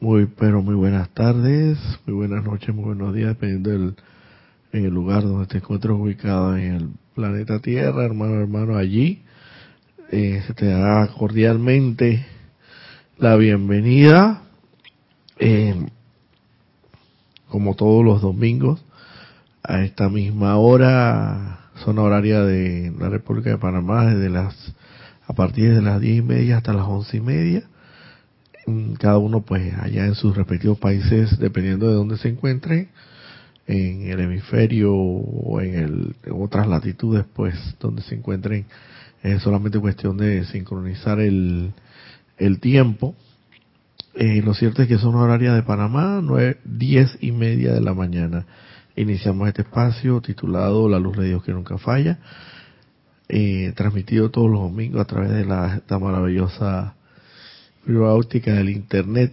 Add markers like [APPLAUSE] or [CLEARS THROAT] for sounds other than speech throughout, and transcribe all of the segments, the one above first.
Muy, pero muy buenas tardes, muy buenas noches, muy buenos días, dependiendo del en el lugar donde te encuentres ubicado en el planeta Tierra, hermano, hermano, allí. Eh, se te da cordialmente la bienvenida, eh, como todos los domingos, a esta misma hora, zona horaria de la República de Panamá, desde las a partir de las diez y media hasta las once y media. Cada uno, pues, allá en sus respectivos países, dependiendo de dónde se encuentren, en el hemisferio o en, el, otras latitudes, pues, donde se encuentren, es solamente cuestión de sincronizar el, el tiempo. Eh, lo cierto es que son horarias de Panamá, nueve, diez y media de la mañana. Iniciamos este espacio titulado La luz de Dios que nunca falla eh, transmitido todos los domingos a través de la, esta maravillosa fibra óptica del internet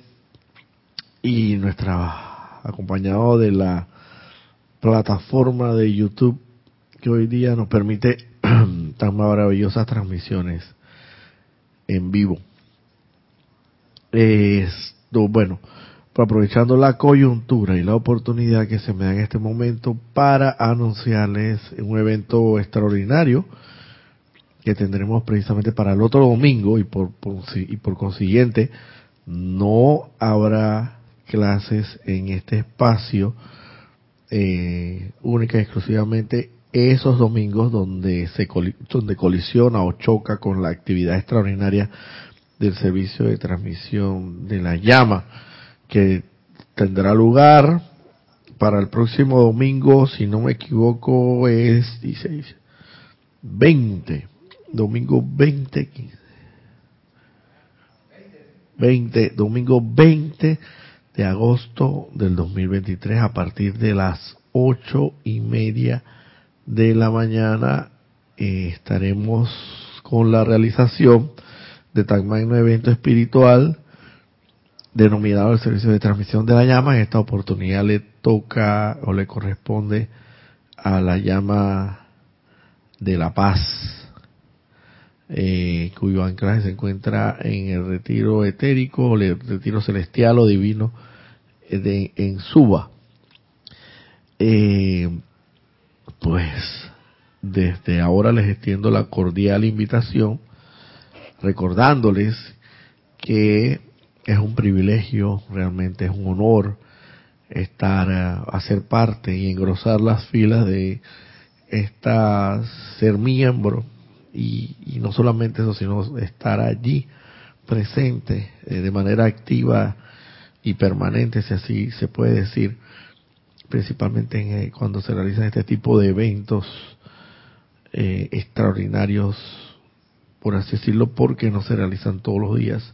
y nuestra acompañado de la plataforma de YouTube que hoy día nos permite [CLEARS THROAT] tan maravillosas transmisiones en vivo. Esto, bueno, aprovechando la coyuntura y la oportunidad que se me da en este momento para anunciarles un evento extraordinario que tendremos precisamente para el otro domingo y por, y por consiguiente no habrá clases en este espacio eh, única y exclusivamente esos domingos donde se donde colisiona o choca con la actividad extraordinaria del servicio de transmisión de la llama que tendrá lugar para el próximo domingo, si no me equivoco, es 16, 20 domingo 20, 20, domingo 20 de agosto del 2023 a partir de las ocho y media de la mañana eh, estaremos con la realización de tan magno evento espiritual denominado el servicio de transmisión de la llama. En esta oportunidad le toca o le corresponde a la llama de la paz eh, cuyo anclaje se encuentra en el retiro etérico, el retiro celestial o divino eh, de, en Suba. Eh, pues desde ahora les extiendo la cordial invitación, recordándoles que es un privilegio, realmente es un honor estar a, ser parte y engrosar las filas de esta ser miembro y, no solamente eso, sino estar allí presente eh, de manera activa y permanente, si así se puede decir, principalmente en, eh, cuando se realizan este tipo de eventos eh, extraordinarios, por así decirlo, porque no se realizan todos los días,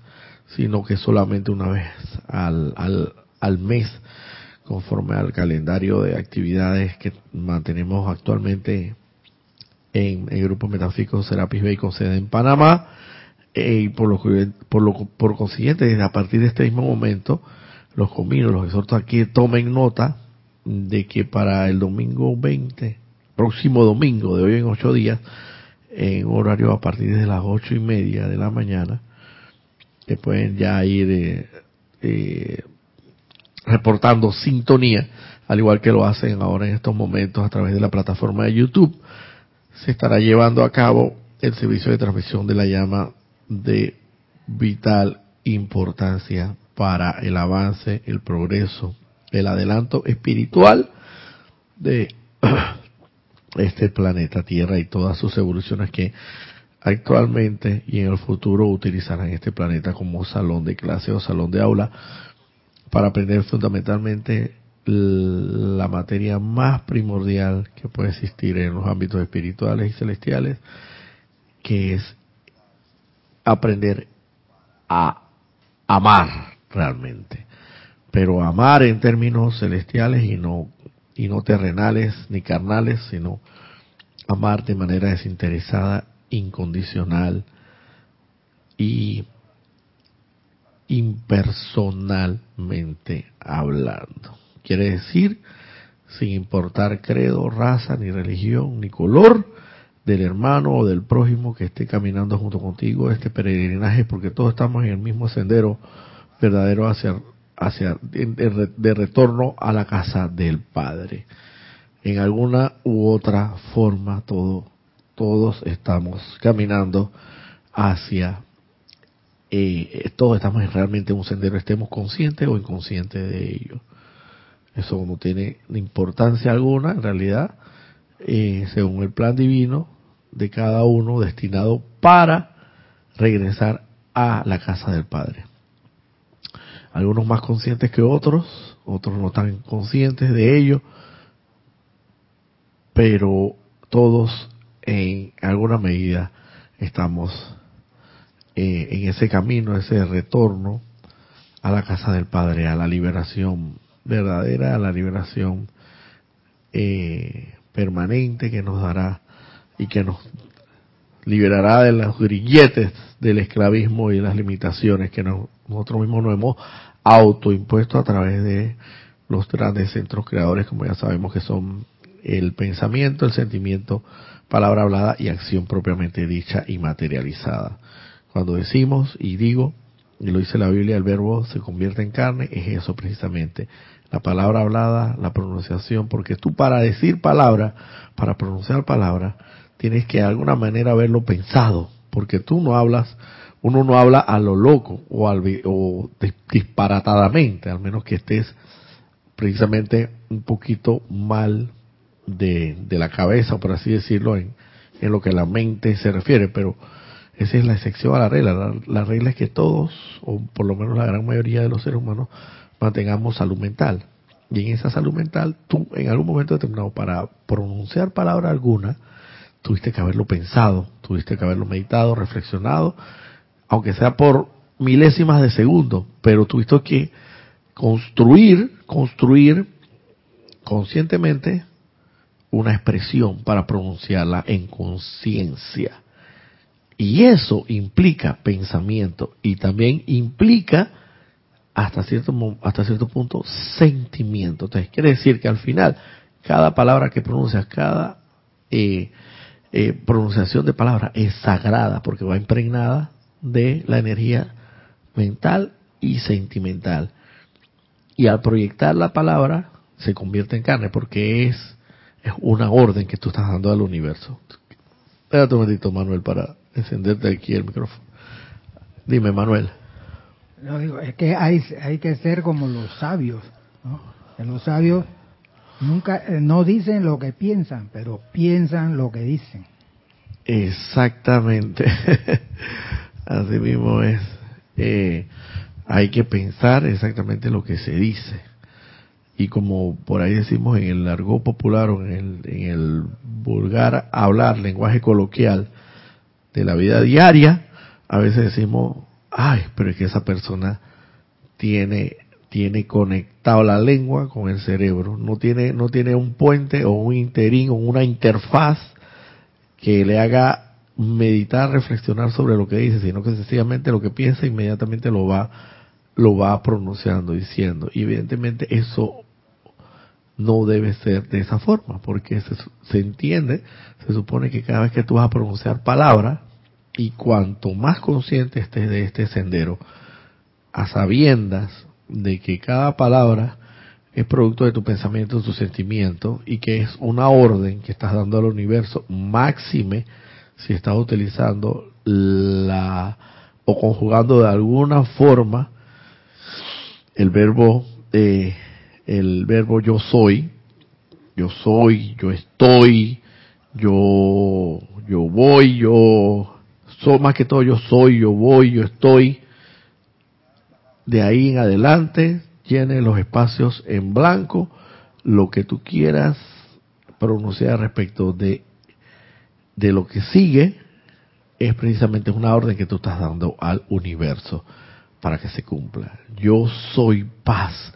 sino que solamente una vez al, al, al mes, conforme al calendario de actividades que mantenemos actualmente en el grupo metafísico Serapis Bay con sede en Panamá. Eh, y por lo, por lo por consiguiente desde a partir de este mismo momento los cominos, los exhortos aquí tomen nota de que para el domingo 20 próximo domingo de hoy en ocho días en horario a partir de las ocho y media de la mañana que pueden ya ir eh, eh, reportando sintonía al igual que lo hacen ahora en estos momentos a través de la plataforma de YouTube se estará llevando a cabo el servicio de transmisión de la llama de vital importancia para el avance, el progreso, el adelanto espiritual de [CLEARS THROAT] este planeta Tierra y todas sus evoluciones que actualmente y en el futuro utilizarán este planeta como salón de clase o salón de aula para aprender fundamentalmente la materia más primordial que puede existir en los ámbitos espirituales y celestiales, que es aprender a amar realmente. Pero amar en términos celestiales y no, y no terrenales ni carnales, sino amar de manera desinteresada, incondicional y impersonalmente hablando. Quiere decir, sin importar credo, raza, ni religión, ni color del hermano o del prójimo que esté caminando junto contigo este peregrinaje, porque todos estamos en el mismo sendero verdadero hacia, hacia de, retorno a la casa del Padre. En alguna u otra forma, todo, todos estamos caminando hacia, eh, todos estamos realmente en un sendero, estemos conscientes o inconscientes de ello. Eso no tiene importancia alguna, en realidad, eh, según el plan divino de cada uno, destinado para regresar a la casa del Padre. Algunos más conscientes que otros, otros no tan conscientes de ello, pero todos en alguna medida estamos eh, en ese camino, ese retorno a la casa del Padre, a la liberación verdadera, la liberación eh, permanente que nos dará y que nos liberará de los grilletes del esclavismo y de las limitaciones que nosotros mismos nos hemos autoimpuesto a través de los grandes centros creadores, como ya sabemos que son el pensamiento, el sentimiento, palabra hablada y acción propiamente dicha y materializada. Cuando decimos y digo, y lo dice la Biblia, el verbo se convierte en carne, es eso precisamente. La palabra hablada, la pronunciación, porque tú para decir palabra, para pronunciar palabra, tienes que de alguna manera haberlo pensado, porque tú no hablas, uno no habla a lo loco o, al, o disparatadamente, al menos que estés precisamente un poquito mal de, de la cabeza, por así decirlo, en, en, lo que la mente se refiere, pero esa es la excepción a la regla. La, la regla es que todos, o por lo menos la gran mayoría de los seres humanos, mantengamos salud mental. Y en esa salud mental, tú en algún momento determinado, para pronunciar palabra alguna, tuviste que haberlo pensado, tuviste que haberlo meditado, reflexionado, aunque sea por milésimas de segundo, pero tuviste que construir, construir conscientemente una expresión para pronunciarla en conciencia. Y eso implica pensamiento y también implica hasta cierto, hasta cierto punto sentimiento. Entonces, quiere decir que al final, cada palabra que pronuncias, cada eh, eh, pronunciación de palabra es sagrada porque va impregnada de la energía mental y sentimental. Y al proyectar la palabra se convierte en carne porque es, es una orden que tú estás dando al universo. Espérate un momentito, Manuel, para encenderte aquí el micrófono. Dime, Manuel. No, digo, es que hay, hay que ser como los sabios. ¿no? los sabios Nunca, eh, no dicen lo que piensan, pero piensan lo que dicen. Exactamente. [LAUGHS] Así mismo es. Eh, hay que pensar exactamente lo que se dice. Y como por ahí decimos en el largo popular o en el, en el vulgar hablar, lenguaje coloquial de la vida diaria, a veces decimos, ay, pero es que esa persona tiene tiene conectado la lengua con el cerebro, no tiene, no tiene un puente o un interín o una interfaz que le haga meditar, reflexionar sobre lo que dice, sino que sencillamente lo que piensa inmediatamente lo va, lo va pronunciando, diciendo. Y evidentemente eso no debe ser de esa forma, porque se, se entiende, se supone que cada vez que tú vas a pronunciar palabras, y cuanto más consciente estés de este sendero, a sabiendas de que cada palabra es producto de tu pensamiento, de tu sentimiento, y que es una orden que estás dando al universo, máxime si estás utilizando la o conjugando de alguna forma el verbo eh, el verbo yo soy, yo soy, yo estoy, yo yo voy, yo soy más que todo yo soy, yo voy, yo estoy, de ahí en adelante, llene los espacios en blanco, lo que tú quieras pronunciar respecto de, de lo que sigue, es precisamente una orden que tú estás dando al universo para que se cumpla. Yo soy paz,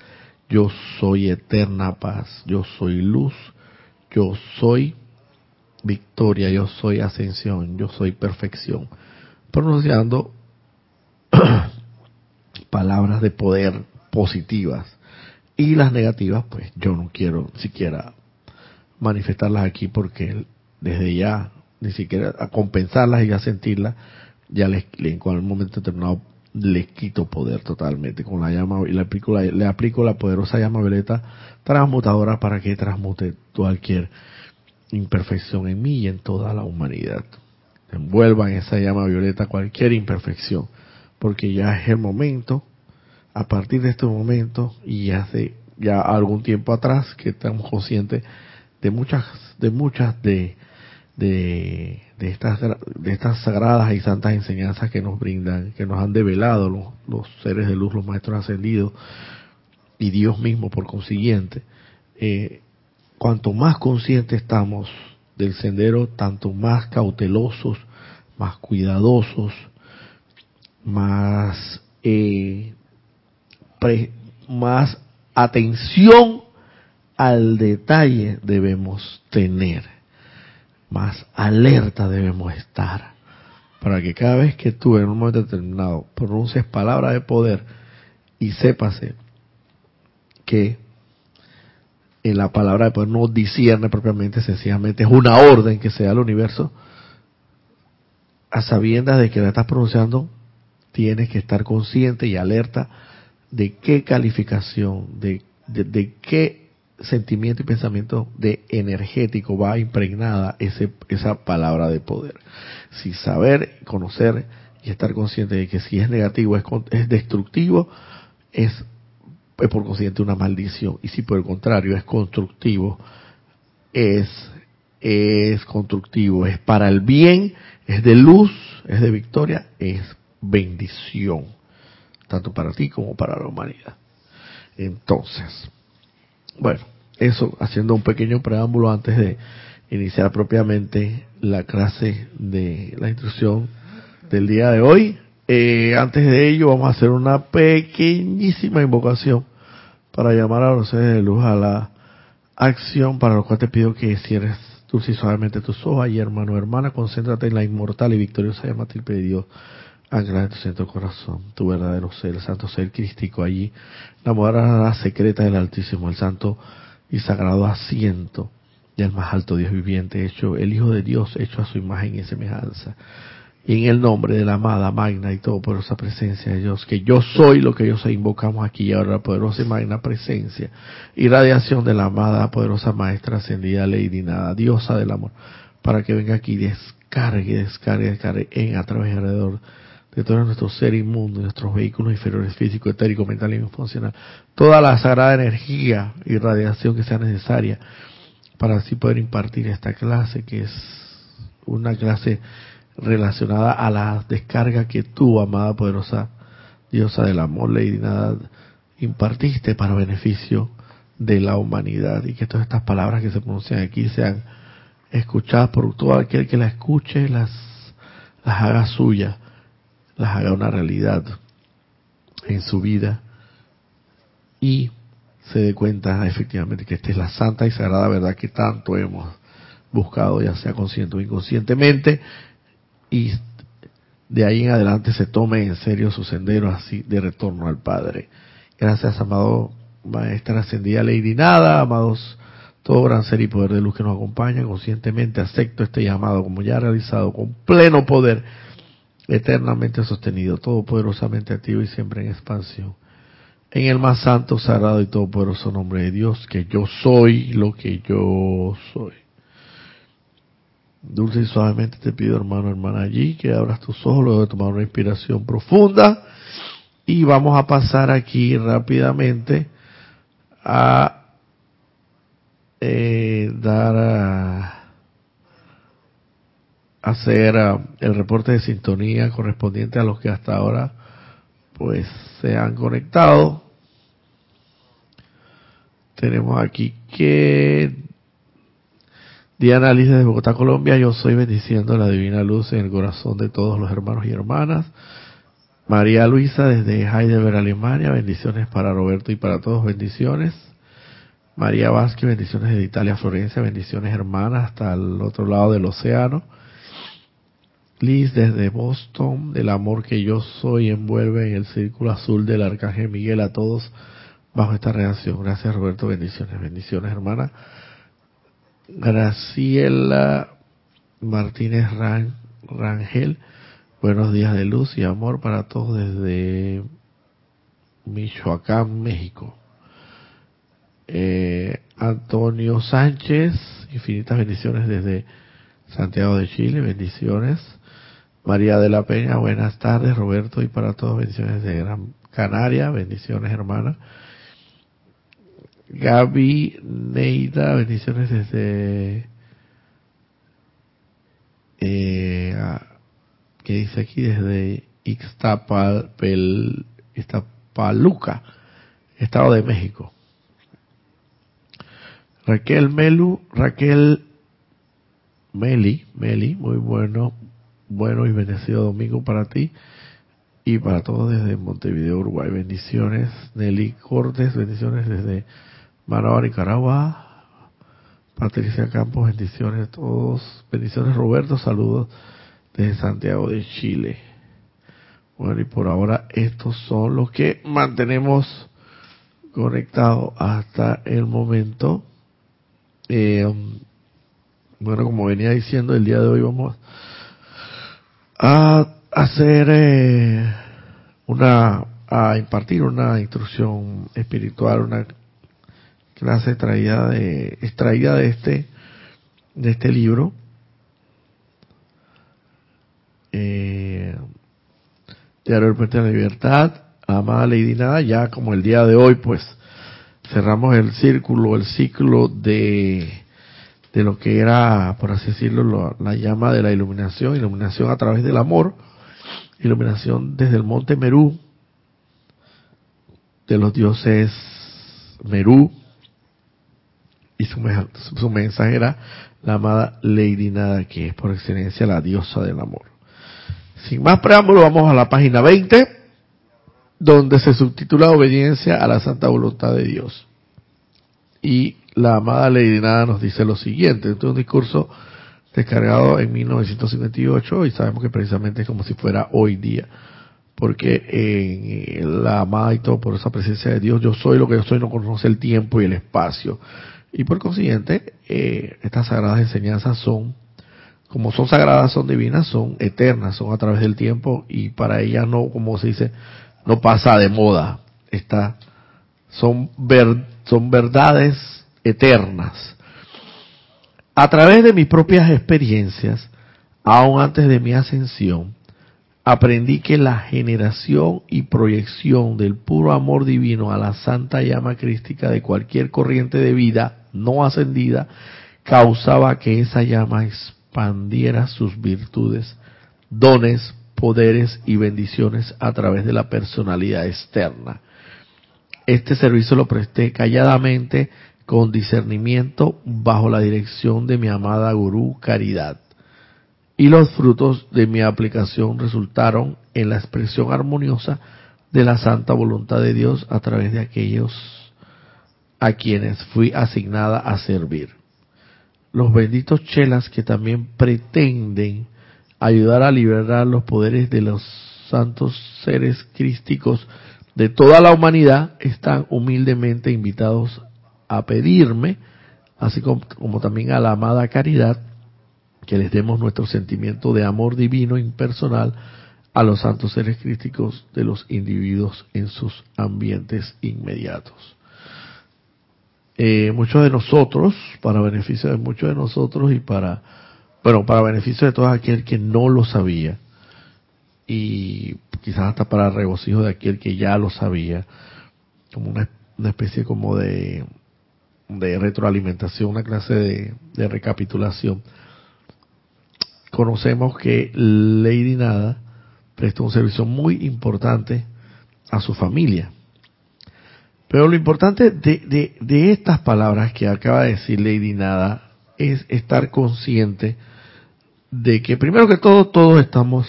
yo soy eterna paz, yo soy luz, yo soy victoria, yo soy ascensión, yo soy perfección. Pronunciando [CLEARS THROAT] palabras de poder positivas. Y las negativas, pues yo no quiero siquiera manifestarlas aquí porque desde ya, ni siquiera a compensarlas y a sentirlas, ya les, en cualquier momento determinado le quito poder totalmente con la llama y le aplico la, le aplico la poderosa llama violeta transmutadora para que transmute cualquier imperfección en mí y en toda la humanidad. Envuelva en esa llama violeta cualquier imperfección, porque ya es el momento, a partir de este momento y hace ya algún tiempo atrás que estamos conscientes de muchas de muchas de de, estas de estas sagradas y santas enseñanzas que nos brindan, que nos han develado los, seres de luz, los maestros ascendidos y Dios mismo por consiguiente. Eh, cuanto más conscientes estamos del sendero, tanto más cautelosos, más cuidadosos, más eh, más atención al detalle debemos tener, más alerta debemos estar, para que cada vez que tú en un momento determinado pronuncies palabra de poder y sépase que en la palabra de poder no discierne propiamente, sencillamente es una orden que se da al universo, a sabiendas de que la estás pronunciando, tienes que estar consciente y alerta de qué calificación, de, de, qué sentimiento y pensamiento de energético va impregnada ese, esa palabra de poder. Si saber, conocer y estar consciente de que si es negativo, es, es destructivo, es, es por consiguiente una maldición. Y si por el contrario es constructivo, es, es constructivo, es para el bien, es de luz, es de victoria, es bendición tanto para ti como para la humanidad. Entonces, bueno, eso haciendo un pequeño preámbulo antes de iniciar propiamente la clase de la instrucción del día de hoy. Eh, antes de ello vamos a hacer una pequeñísima invocación para llamar a los seres de luz a la acción, para lo cual te pido que cierres dulce y suavemente tus ojos y hermano hermana, concéntrate en la inmortal y victoriosa llama de Dios Ancla en tu centro corazón, tu verdadero ser, el santo ser crístico allí, la morada secreta del Altísimo, el santo y sagrado asiento del más alto Dios viviente, hecho el Hijo de Dios, hecho a su imagen y semejanza. Y en el nombre de la amada, magna y todopoderosa presencia de Dios, que yo soy lo que ellos invocamos aquí y ahora, la poderosa y magna presencia y radiación de la amada, poderosa Maestra ascendida, Lady Nada, diosa del amor, para que venga aquí y descargue, descargue, descargue en a través y alrededor de todo nuestro ser inmundo, nuestros vehículos inferiores físico, etérico, mental y emocional, toda la sagrada energía y radiación que sea necesaria para así poder impartir esta clase, que es una clase relacionada a la descarga que tú, amada poderosa diosa del amor, Lady Nada, impartiste para beneficio de la humanidad y que todas estas palabras que se pronuncian aquí sean escuchadas por todo aquel que las escuche, las, las haga suyas las haga una realidad en su vida y se dé cuenta efectivamente que esta es la santa y sagrada verdad que tanto hemos buscado, ya sea consciente o inconscientemente, y de ahí en adelante se tome en serio su sendero así de retorno al Padre. Gracias, amado Maestra Ascendida Lady Nada, amados todo gran ser y poder de luz que nos acompaña, conscientemente acepto este llamado como ya realizado con pleno poder eternamente sostenido, todopoderosamente activo y siempre en expansión. En el más santo, sagrado y todopoderoso nombre de Dios, que yo soy lo que yo soy. Dulce y suavemente te pido, hermano, hermana, allí, que abras tus ojos luego de tomar una inspiración profunda. Y vamos a pasar aquí rápidamente a eh, dar a hacer ah, el reporte de sintonía correspondiente a los que hasta ahora pues se han conectado. Tenemos aquí que Diana Liz de Bogotá, Colombia, yo soy bendiciendo la divina luz en el corazón de todos los hermanos y hermanas. María Luisa desde Heidelberg, Alemania, bendiciones para Roberto y para todos, bendiciones. María Vázquez, bendiciones de Italia, Florencia, bendiciones hermanas hasta el otro lado del océano. Liz desde Boston, del amor que yo soy envuelve en el círculo azul del Arcángel Miguel a todos bajo esta reacción. Gracias Roberto, bendiciones, bendiciones hermana. Graciela Martínez Rangel, Buenos días de luz y amor para todos desde Michoacán, México. Eh, Antonio Sánchez, infinitas bendiciones desde Santiago de Chile, bendiciones. María de la Peña, buenas tardes. Roberto, y para todos, bendiciones de Gran Canaria, bendiciones hermana. Gaby Neida, bendiciones desde... Eh, que dice aquí desde Ixtapal, Ixtapaluca, Estado de México. Raquel Melu, Raquel Meli, Meli, muy bueno, bueno y bendecido domingo para ti y para todos desde Montevideo, Uruguay. Bendiciones, Nelly Cortes, bendiciones desde Managua, Nicaragua. Patricia Campos, bendiciones a todos. Bendiciones, Roberto, saludos desde Santiago de Chile. Bueno, y por ahora estos son los que mantenemos conectados hasta el momento. Eh, bueno, como venía diciendo, el día de hoy vamos hacer eh, una, a impartir una instrucción espiritual, una clase extraída de, extraída de este, de este libro. Eh, Diario del Puente de la Libertad, Amada Lady Nada, ya como el día de hoy, pues cerramos el círculo, el ciclo de de lo que era, por así decirlo, la llama de la iluminación, iluminación a través del amor, iluminación desde el monte Merú, de los dioses Merú, y su, su mensajera, la amada Lady Nada, que es por excelencia la diosa del amor. Sin más preámbulo, vamos a la página 20, donde se subtitula Obediencia a la Santa Voluntad de Dios. Y la amada Lady Nada nos dice lo siguiente. Este es un discurso descargado en 1958 y sabemos que precisamente es como si fuera hoy día. Porque en la amada y todo por esa presencia de Dios, yo soy lo que yo soy, no conoce el tiempo y el espacio. Y por consiguiente, eh, estas sagradas enseñanzas son, como son sagradas, son divinas, son eternas, son a través del tiempo y para ellas no, como se dice, no pasa de moda. Está, son, ver, son verdades eternas. A través de mis propias experiencias, aún antes de mi ascensión, aprendí que la generación y proyección del puro amor divino a la santa llama crística de cualquier corriente de vida no ascendida causaba que esa llama expandiera sus virtudes, dones, poderes y bendiciones a través de la personalidad externa. Este servicio lo presté calladamente con discernimiento bajo la dirección de mi amada gurú Caridad. Y los frutos de mi aplicación resultaron en la expresión armoniosa de la santa voluntad de Dios a través de aquellos a quienes fui asignada a servir. Los benditos chelas que también pretenden ayudar a liberar los poderes de los santos seres crísticos de toda la humanidad están humildemente invitados a pedirme, así como, también a la amada caridad, que les demos nuestro sentimiento de amor divino impersonal a los santos seres críticos de los individuos en sus ambientes inmediatos. Eh, muchos de nosotros, para beneficio de muchos de nosotros y para, bueno, para beneficio de todo aquel que no lo sabía, y quizás hasta para regocijo de aquel que ya lo sabía, como una especie como de de retroalimentación, una clase de, recapitulación, conocemos que Lady Nada prestó un servicio muy importante a su familia. Pero lo importante de, de, estas palabras que acaba de decir Lady Nada es estar consciente de que primero que todo todos estamos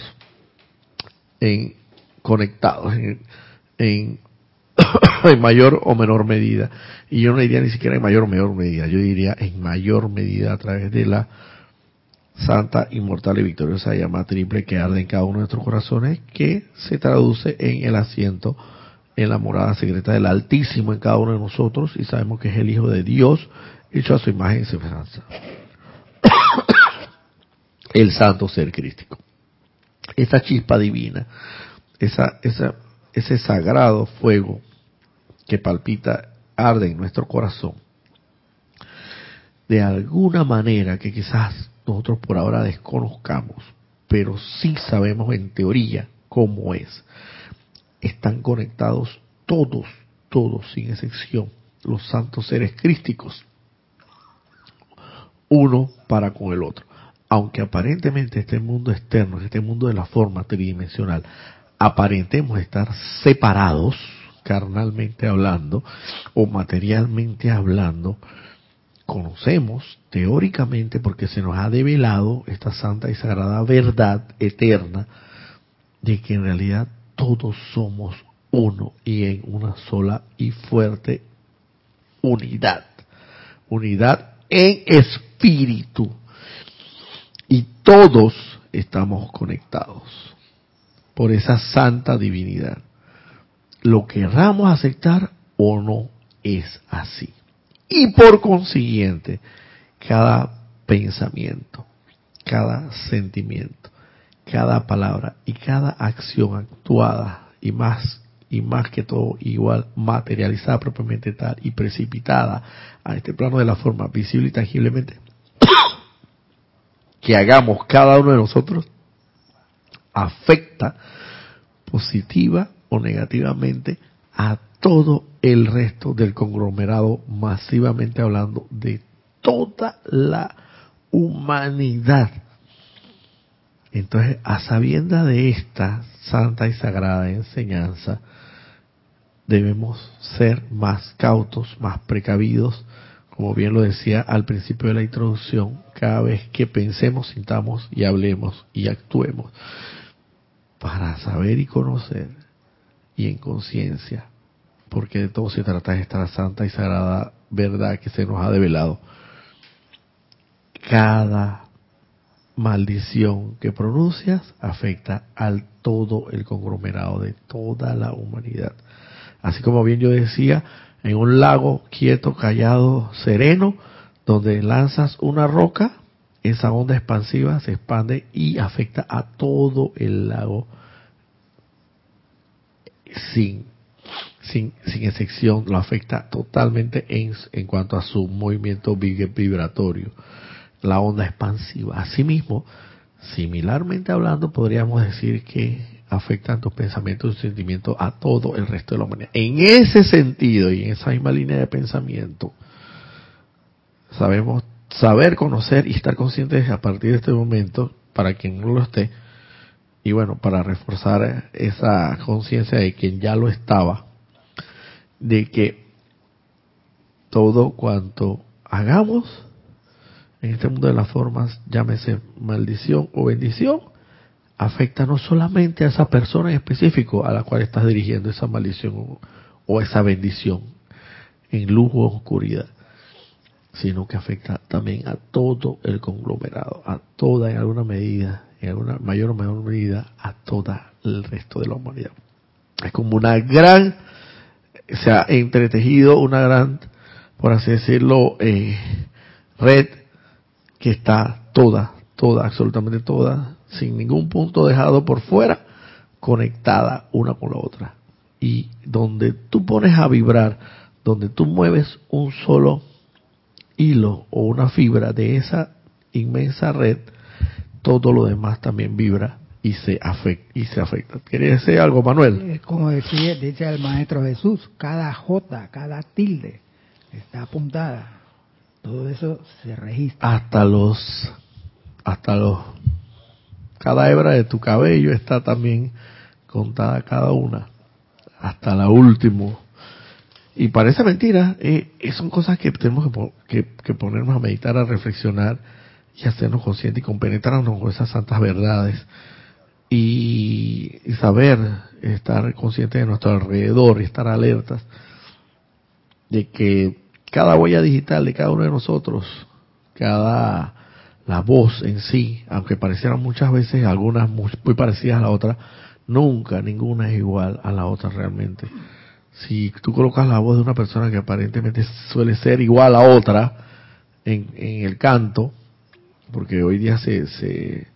en, conectados en, en [LAUGHS] en mayor o menor medida. Y yo no diría ni siquiera en mayor o menor medida, yo diría en mayor medida a través de la santa, inmortal y victoriosa llama triple que arde en cada uno de nuestros corazones, que se traduce en el asiento en la morada secreta del Altísimo en cada uno de nosotros y sabemos que es el Hijo de Dios hecho a su imagen y semejanza. [COUGHS] el santo ser crístico. esa chispa divina, esa, esa, ese sagrado fuego que palpita, arde en nuestro corazón, de alguna manera que quizás nosotros por ahora desconozcamos, pero sí sabemos en teoría cómo es. Están conectados todos, todos sin excepción, los santos seres crísticos, uno para con el otro. Aunque aparentemente este mundo externo, este mundo de la forma tridimensional, aparentemos estar separados, carnalmente hablando, o materialmente hablando, conocemos teóricamente porque se nos ha develado esta santa y sagrada verdad eterna de que en realidad todos somos uno y en una sola y fuerte unidad. Unidad en espíritu. Y todos estamos conectados por esa santa divinidad. Lo querramos aceptar o no es así. Y por consiguiente, cada pensamiento, cada sentimiento, cada palabra y cada acción actuada y más y más que todo igual materializada propiamente tal y precipitada a este plano de la forma visible y tangiblemente [COUGHS] que hagamos cada uno de nosotros afecta positiva o negativamente a todo el resto del conglomerado, masivamente hablando, de toda la humanidad. Entonces, a sabienda de esta santa y sagrada enseñanza, debemos ser más cautos, más precavidos, como bien lo decía al principio de la introducción, cada vez que pensemos, sintamos y hablemos y actuemos, para saber y conocer y en conciencia porque de todo se trata de esta santa y sagrada verdad que se nos ha develado. Cada maldición que pronuncias afecta al todo el conglomerado de toda la humanidad. Así como bien yo decía, en un lago quieto, callado, sereno, donde lanzas una roca, esa onda expansiva se expande y afecta a todo el lago sin sin, sin excepción, lo afecta totalmente en, en cuanto a su movimiento vibratorio, la onda expansiva. Asimismo, similarmente hablando, podríamos decir que afectan tus pensamientos y sentimientos a todo el resto de la humanidad. En ese sentido y en esa misma línea de pensamiento, sabemos saber, conocer y estar conscientes a partir de este momento, para quien no lo esté, y bueno, para reforzar esa conciencia de quien ya lo estaba, de que todo cuanto hagamos en este mundo de las formas, llámese maldición o bendición, afecta no solamente a esa persona en específico a la cual estás dirigiendo esa maldición o, esa bendición en luz o oscuridad, sino que afecta también a todo el conglomerado, a toda en alguna medida, en alguna mayor o menor medida, a todo el resto de la humanidad. Es como una gran se ha entretejido una gran, por así decirlo, eh, red que está toda, toda, absolutamente toda, sin ningún punto dejado por fuera, conectada una con la otra. Y donde tú pones a vibrar, donde tú mueves un solo hilo o una fibra de esa inmensa red, todo lo demás también vibra y se afecta. Y se afecta. ¿Quiere decir algo, Manuel? Como decía, dice el Maestro Jesús, cada J, cada tilde está apuntada. Todo eso se registra. Hasta los, hasta los, cada hebra de tu cabello está también contada cada una, hasta la última. Y parece mentira, eh, son cosas que tenemos que, que, ponernos a meditar, a reflexionar y hacernos conscientes y compenetrarnos con esas santas verdades y, saber estar consciente de nuestro alrededor y estar alertas de que cada huella digital de cada uno de nosotros, cada la voz en sí, aunque parecieran muchas veces algunas muy, parecidas a la otra, nunca ninguna es igual a la otra realmente. Si tú colocas la voz de una persona que aparentemente suele ser igual a otra en el canto, porque hoy día se, se,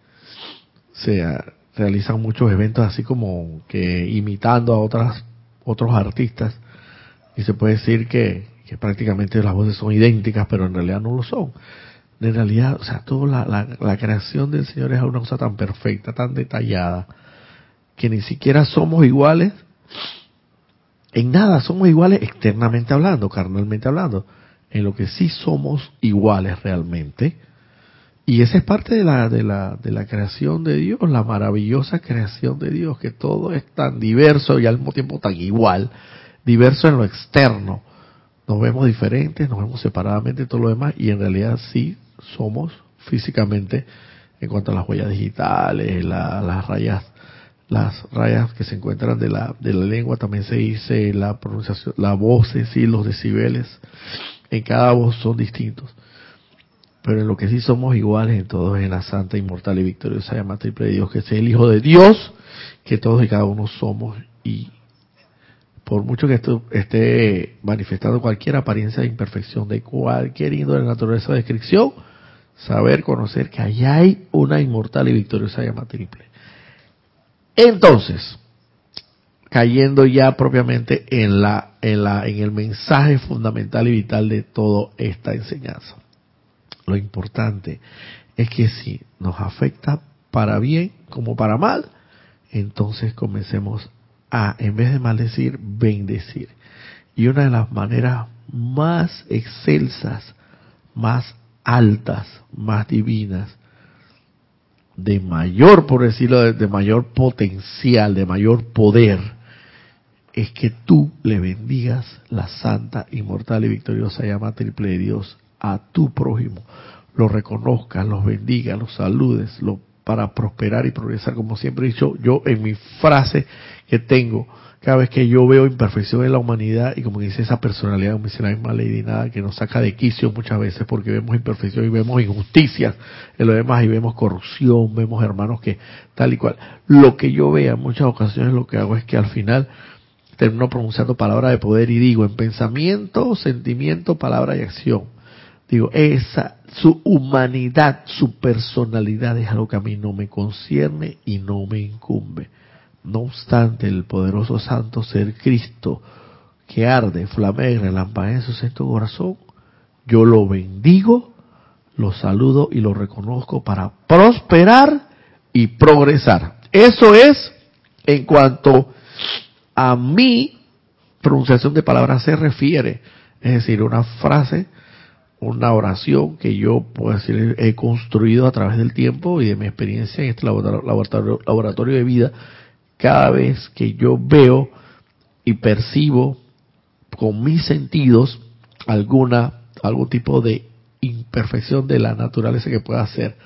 realizan muchos eventos así como que imitando a otras otros artistas y se puede decir que, que prácticamente las voces son idénticas, pero en realidad no lo son. En realidad, o sea, toda la, la, creación del Señor es una cosa tan perfecta, tan detallada, que ni siquiera somos iguales en nada, somos iguales externamente hablando, carnalmente hablando. En lo que sí somos iguales realmente y esa es parte de la, de, la, de la creación de Dios, la maravillosa creación de Dios, que todo es tan diverso y al mismo tiempo tan igual, diverso en lo externo. Nos vemos diferentes, nos vemos separadamente todo lo demás y en realidad sí somos físicamente en cuanto a las huellas digitales, las rayas las rayas que se encuentran de la, de la lengua, también se dice la pronunciación, la voz sí, los decibeles, en cada voz son distintos pero en lo que sí somos iguales en todos en la santa, inmortal y victoriosa llama triple de Dios, que es el Hijo de Dios, que todos y cada uno somos y por mucho que esto esté manifestando cualquier apariencia de imperfección de cualquier índole, naturaleza o descripción, saber, conocer que allá hay una inmortal y victoriosa llama triple. Entonces, cayendo ya propiamente en la, en la, en el mensaje fundamental y vital de toda esta enseñanza. Lo importante es que si nos afecta para bien como para mal, entonces comencemos a, en vez de maldecir, bendecir. Y una de las maneras más excelsas, más altas, más divinas, de mayor, por decirlo, de, de mayor potencial, de mayor poder, es que tú le bendigas la santa, inmortal y victoriosa llama triple de Dios a tu prójimo, lo reconozcas, los bendiga, los saludes, lo, para prosperar y progresar, como siempre he dicho yo en mi frase que tengo, cada vez que yo veo imperfección en la humanidad y como dice esa personalidad, como dice la misma que nos saca de quicio muchas veces porque vemos imperfección y vemos injusticias en lo demás y vemos corrupción, vemos hermanos que tal y cual. Lo que yo veo en muchas ocasiones lo que hago es que al final termino pronunciando palabras de poder y digo en pensamiento, sentimiento, palabra y acción Digo, esa, su humanidad, su personalidad es algo que a mí no me concierne y no me incumbe. No obstante, el poderoso santo ser Cristo, que arde, flamea y relampaguea en su santo corazón, yo lo bendigo, lo saludo y lo reconozco para prosperar y progresar. Eso es en cuanto a mi pronunciación de palabras se refiere. Es decir, una frase una oración que yo, puedo decir, he construido a través del tiempo y de mi experiencia en este laboratorio, de vida. Cada vez que yo veo y percibo con mis sentidos alguna, algún tipo de imperfección de la naturaleza que pueda ser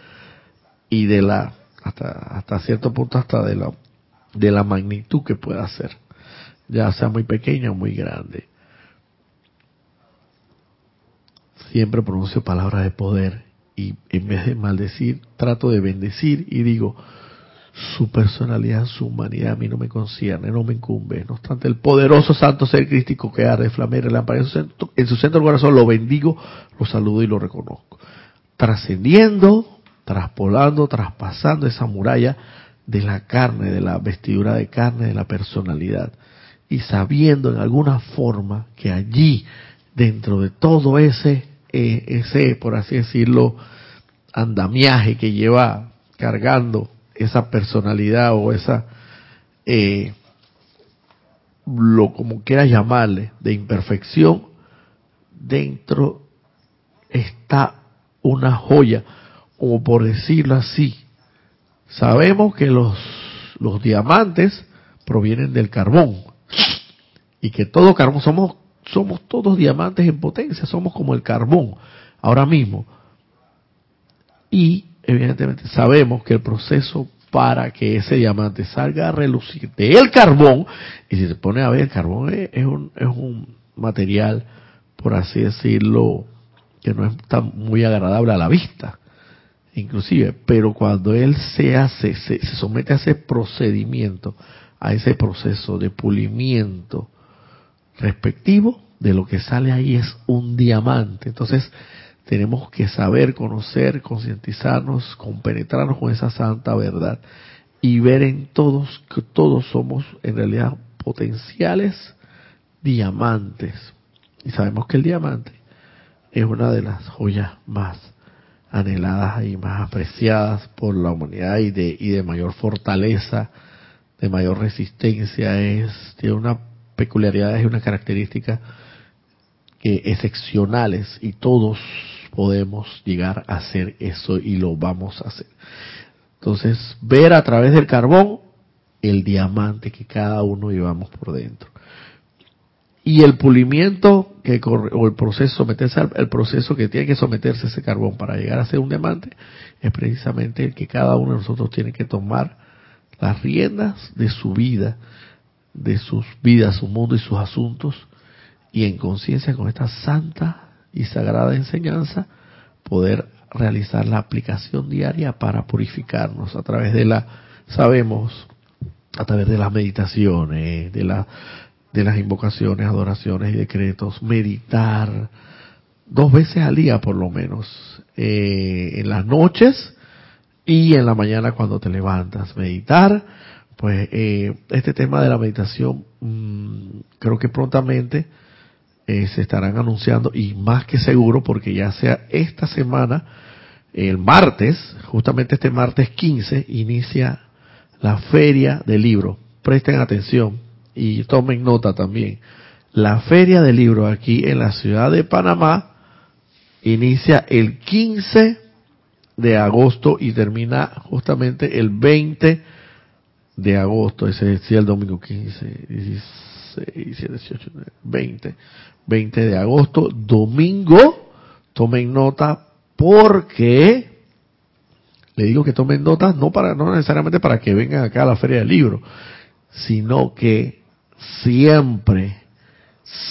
y de la, hasta, hasta cierto punto, hasta de la, de la magnitud que pueda ser, ya sea muy pequeña o muy grande siempre pronuncio palabras de poder y en vez de maldecir, trato de bendecir y digo, su personalidad, su humanidad a mí no me concierne, no me incumbe. No obstante, el poderoso santo ser crístico que arde, flamea y en su, centro, en su centro del corazón, lo bendigo, lo saludo y lo reconozco. Trascendiendo, traspolando, traspasando esa muralla de la carne, de la vestidura de carne, de la personalidad. Y sabiendo en alguna forma que allí, dentro de todo ese ese, por así decirlo, andamiaje que lleva cargando esa personalidad o esa, eh, lo como quieras llamarle, de imperfección, dentro está una joya, como por decirlo así. Sabemos que los, los diamantes provienen del carbón y que todo carbón somos somos todos diamantes en potencia, somos como el carbón ahora mismo. Y evidentemente sabemos que el proceso para que ese diamante salga a relucir del carbón, y si se pone a ver, el carbón es, un, es un material, por así decirlo, que no es tan muy agradable a la vista, inclusive, pero cuando él se hace, se somete a ese procedimiento, a ese proceso de pulimiento, respectivo, de lo que sale ahí es un diamante. Entonces, tenemos que saber, conocer, concientizarnos, compenetrarnos con esa santa verdad y ver en todos que todos somos en realidad potenciales diamantes. Y sabemos que el diamante es una de las joyas más anheladas y más apreciadas por la humanidad y de, y de mayor fortaleza, de mayor resistencia, es, tiene una peculiaridad y una característica que excepcionales y todos podemos llegar a hacer eso y lo vamos a hacer. Entonces, ver a través del carbón el diamante que cada uno llevamos por dentro. Y el pulimiento que corre, o el proceso, someterse al el proceso que tiene que someterse ese carbón para llegar a ser un diamante, es precisamente el que cada uno de nosotros tiene que tomar las riendas de su vida, de sus vidas, su mundo y sus asuntos, y en conciencia con esta santa y sagrada enseñanza, poder realizar la aplicación diaria para purificarnos. A través de la, sabemos, a través de las meditaciones, de la de las invocaciones, adoraciones y decretos, meditar dos veces al día por lo menos, eh, en las noches y en la mañana cuando te levantas, meditar, pues eh, este tema de la meditación mm, creo que prontamente eh, se estarán anunciando y más que seguro porque ya sea esta semana, el martes, justamente este martes 15, inicia la feria del libro. Presten atención, y tomen nota también. La feria del libro aquí en la ciudad de Panamá inicia el 15 de agosto y termina justamente el 20 de agosto. Ese es el domingo 15, 16, 18, 20. 20 de agosto, domingo. Tomen nota porque le digo que tomen nota no para no necesariamente para que vengan acá a la feria del libro, sino que siempre,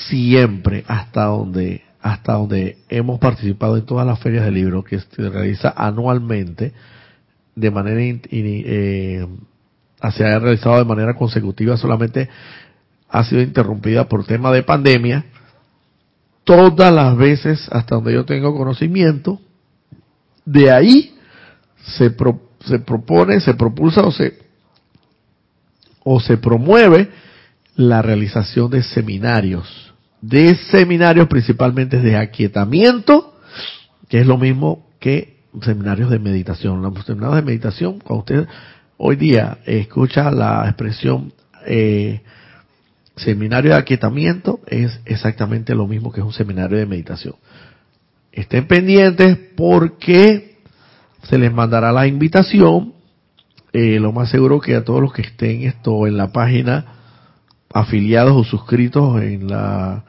siempre hasta donde hasta donde hemos participado en todas las ferias de libros que se realiza anualmente de manera eh, se ha realizado de manera consecutiva solamente ha sido interrumpida por tema de pandemia todas las veces hasta donde yo tengo conocimiento de ahí se se propone se propulsa o se o se promueve la realización de seminarios, de seminarios principalmente de aquietamiento, que es lo mismo que seminarios de meditación. Los seminarios de meditación, cuando usted hoy día escucha la expresión eh, seminario de aquietamiento, es exactamente lo mismo que es un seminario de meditación. Estén pendientes porque se les mandará la invitación. Eh, lo más seguro que a todos los que estén esto en la página afiliados o suscritos en la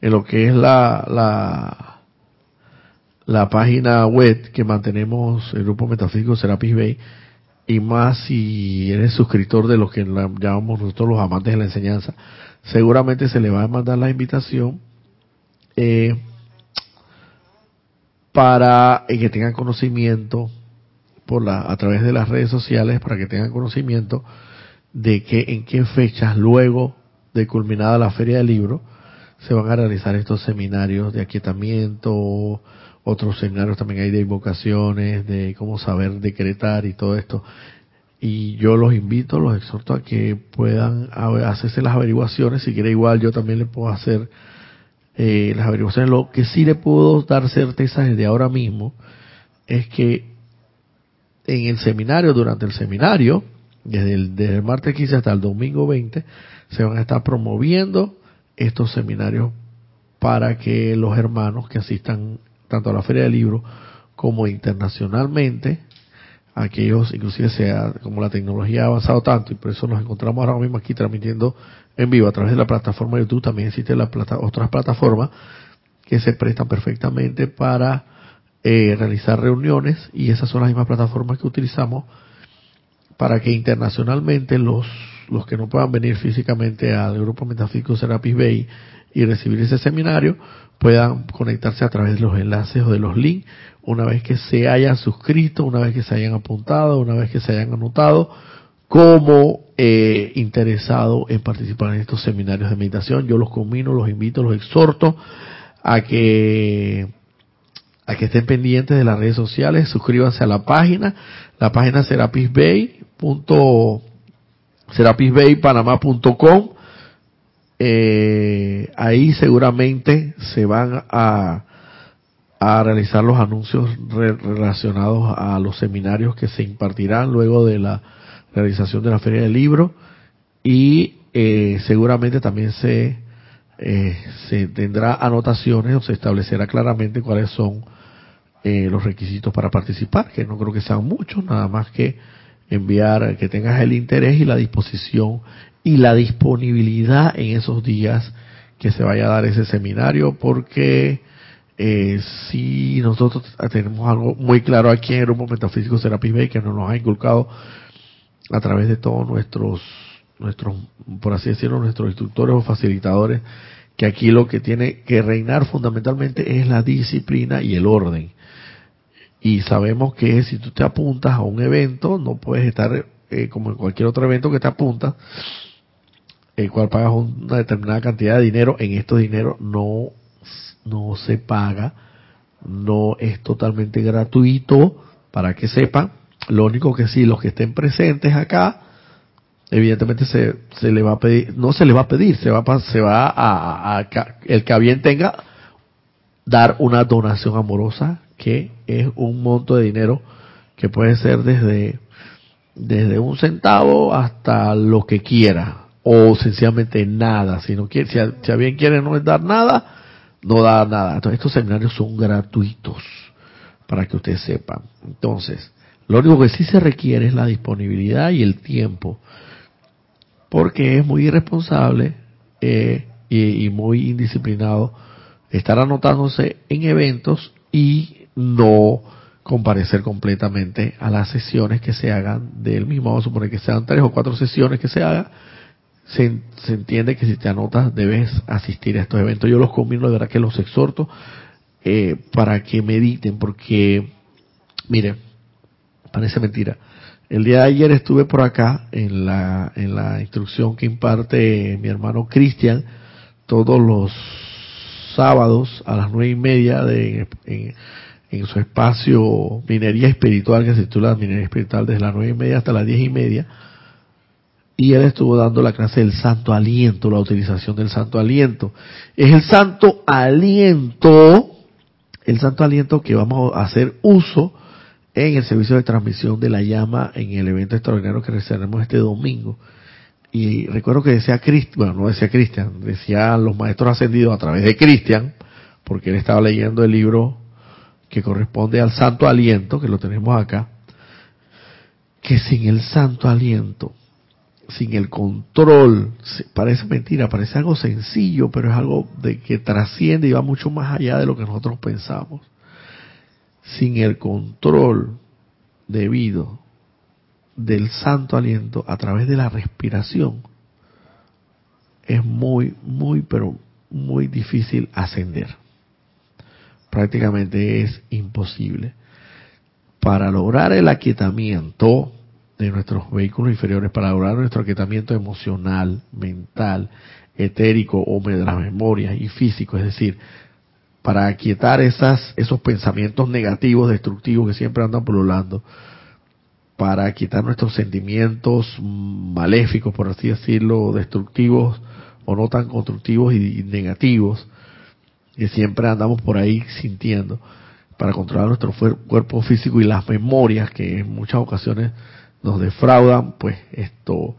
en lo que es la, la la página web que mantenemos el grupo metafísico Serapis Bay y más si eres suscriptor de los que llamamos nosotros los amantes de la enseñanza seguramente se le va a mandar la invitación eh, para que tengan conocimiento por la a través de las redes sociales para que tengan conocimiento de que en qué fechas luego de culminada la feria del libro, se van a realizar estos seminarios de aquietamiento, otros seminarios también hay de invocaciones, de cómo saber decretar y todo esto. Y yo los invito, los exhorto a que puedan hacerse las averiguaciones. Si quiere igual, yo también le puedo hacer eh, las averiguaciones. Lo que sí le puedo dar certeza desde ahora mismo es que en el seminario, durante el seminario, desde el, martes 15 hasta el domingo 20, se van a estar promoviendo estos seminarios para que los hermanos que asistan tanto a la Feria del Libro como internacionalmente, aquellos, inclusive sea como la tecnología ha avanzado tanto y por eso nos encontramos ahora mismo aquí transmitiendo en vivo a través de la plataforma de YouTube, también existen las otras plataformas que se prestan perfectamente para eh, realizar reuniones y esas son las mismas plataformas que utilizamos para que internacionalmente los los que no puedan venir físicamente al grupo metafísico Serapis Bay y recibir ese seminario, puedan conectarse a través de los enlaces o de los links una vez que se hayan suscrito, una vez que se hayan apuntado, una vez que se hayan anotado como eh, interesado en participar en estos seminarios de meditación. Yo los combino, los invito, los exhorto a que a que estén pendientes de las redes sociales, suscríbanse a la página, la página Serapis Bay, serapisbaypanamá.com. Eh, ahí seguramente se van a, a realizar los anuncios relacionados a los seminarios que se impartirán luego de la realización de la Feria del Libro y eh, seguramente también se, eh, se tendrá anotaciones o se establecerá claramente cuáles son eh, los requisitos para participar, que no creo que sean muchos, nada más que enviar que tengas el interés y la disposición y la disponibilidad en esos días que se vaya a dar ese seminario, porque eh, si nosotros tenemos algo muy claro aquí en el Grupo Metafísico Serapis Bay que nos ha inculcado a través de todos nuestros, nuestros, por así decirlo, nuestros instructores o facilitadores, que aquí lo que tiene que reinar fundamentalmente es la disciplina y el orden. Y sabemos que si tú te apuntas a un evento, no puedes estar eh, como en cualquier otro evento que te apuntas, el cual pagas una determinada cantidad de dinero. En estos dinero no, no se paga, no es totalmente gratuito, para que sepan. Lo único que sí, los que estén presentes acá, evidentemente se, se le va a pedir, no se le va a pedir, se va, se va a, a, el que bien tenga, dar una donación amorosa que es un monto de dinero que puede ser desde, desde un centavo hasta lo que quiera, o sencillamente nada. Si no quiere, si a, bien quiere no dar nada, no da nada. Entonces estos seminarios son gratuitos, para que ustedes sepan. Entonces, lo único que sí se requiere es la disponibilidad y el tiempo, porque es muy irresponsable eh, y, y muy indisciplinado estar anotándose en eventos y no comparecer completamente a las sesiones que se hagan del mismo. Vamos a suponer que sean tres o cuatro sesiones que se hagan. Se, entiende que si te anotas debes asistir a estos eventos. Yo los combino, de verdad que los exhorto eh, para que mediten, porque, miren, parece mentira. El día de ayer estuve por acá en la, en la instrucción que imparte mi hermano Cristian todos los sábados a las nueve y media de, en su espacio Minería Espiritual, que se titula Minería Espiritual desde las nueve y media hasta las diez y media. Y él estuvo dando la clase del santo aliento, la utilización del santo aliento. Es el santo aliento, el santo aliento que vamos a hacer uso en el servicio de transmisión de la llama en el evento extraordinario que realizaremos este domingo. Y recuerdo que decía Cristian, bueno, no decía Cristian, decía los maestros ascendidos a través de Cristian, porque él estaba leyendo el libro que corresponde al santo aliento, que lo tenemos acá, que sin el santo aliento, sin el control, parece mentira, parece algo sencillo, pero es algo de que trasciende y va mucho más allá de lo que nosotros pensamos. Sin el control debido del santo aliento a través de la respiración, es muy, muy, pero muy difícil ascender prácticamente es imposible. Para lograr el aquietamiento de nuestros vehículos inferiores, para lograr nuestro aquietamiento emocional, mental, etérico o de las memorias y físico, es decir, para aquietar esas, esos pensamientos negativos, destructivos que siempre andan pululando, para aquietar nuestros sentimientos maléficos, por así decirlo, destructivos o no tan constructivos y negativos, que siempre andamos por ahí sintiendo para controlar nuestro cuerpo físico y las memorias que en muchas ocasiones nos defraudan, pues esto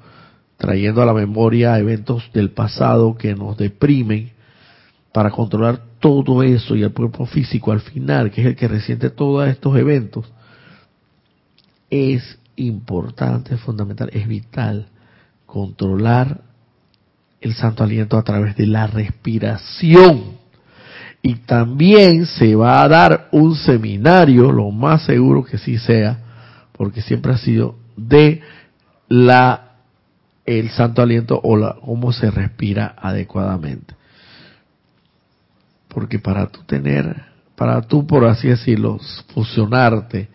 trayendo a la memoria eventos del pasado que nos deprimen para controlar todo eso y el cuerpo físico al final, que es el que resiente todos estos eventos, es importante, es fundamental, es vital controlar el santo aliento a través de la respiración. Y también se va a dar un seminario, lo más seguro que sí sea, porque siempre ha sido de la el santo aliento o la, cómo se respira adecuadamente. Porque para tú tener, para tú por así decirlo, fusionarte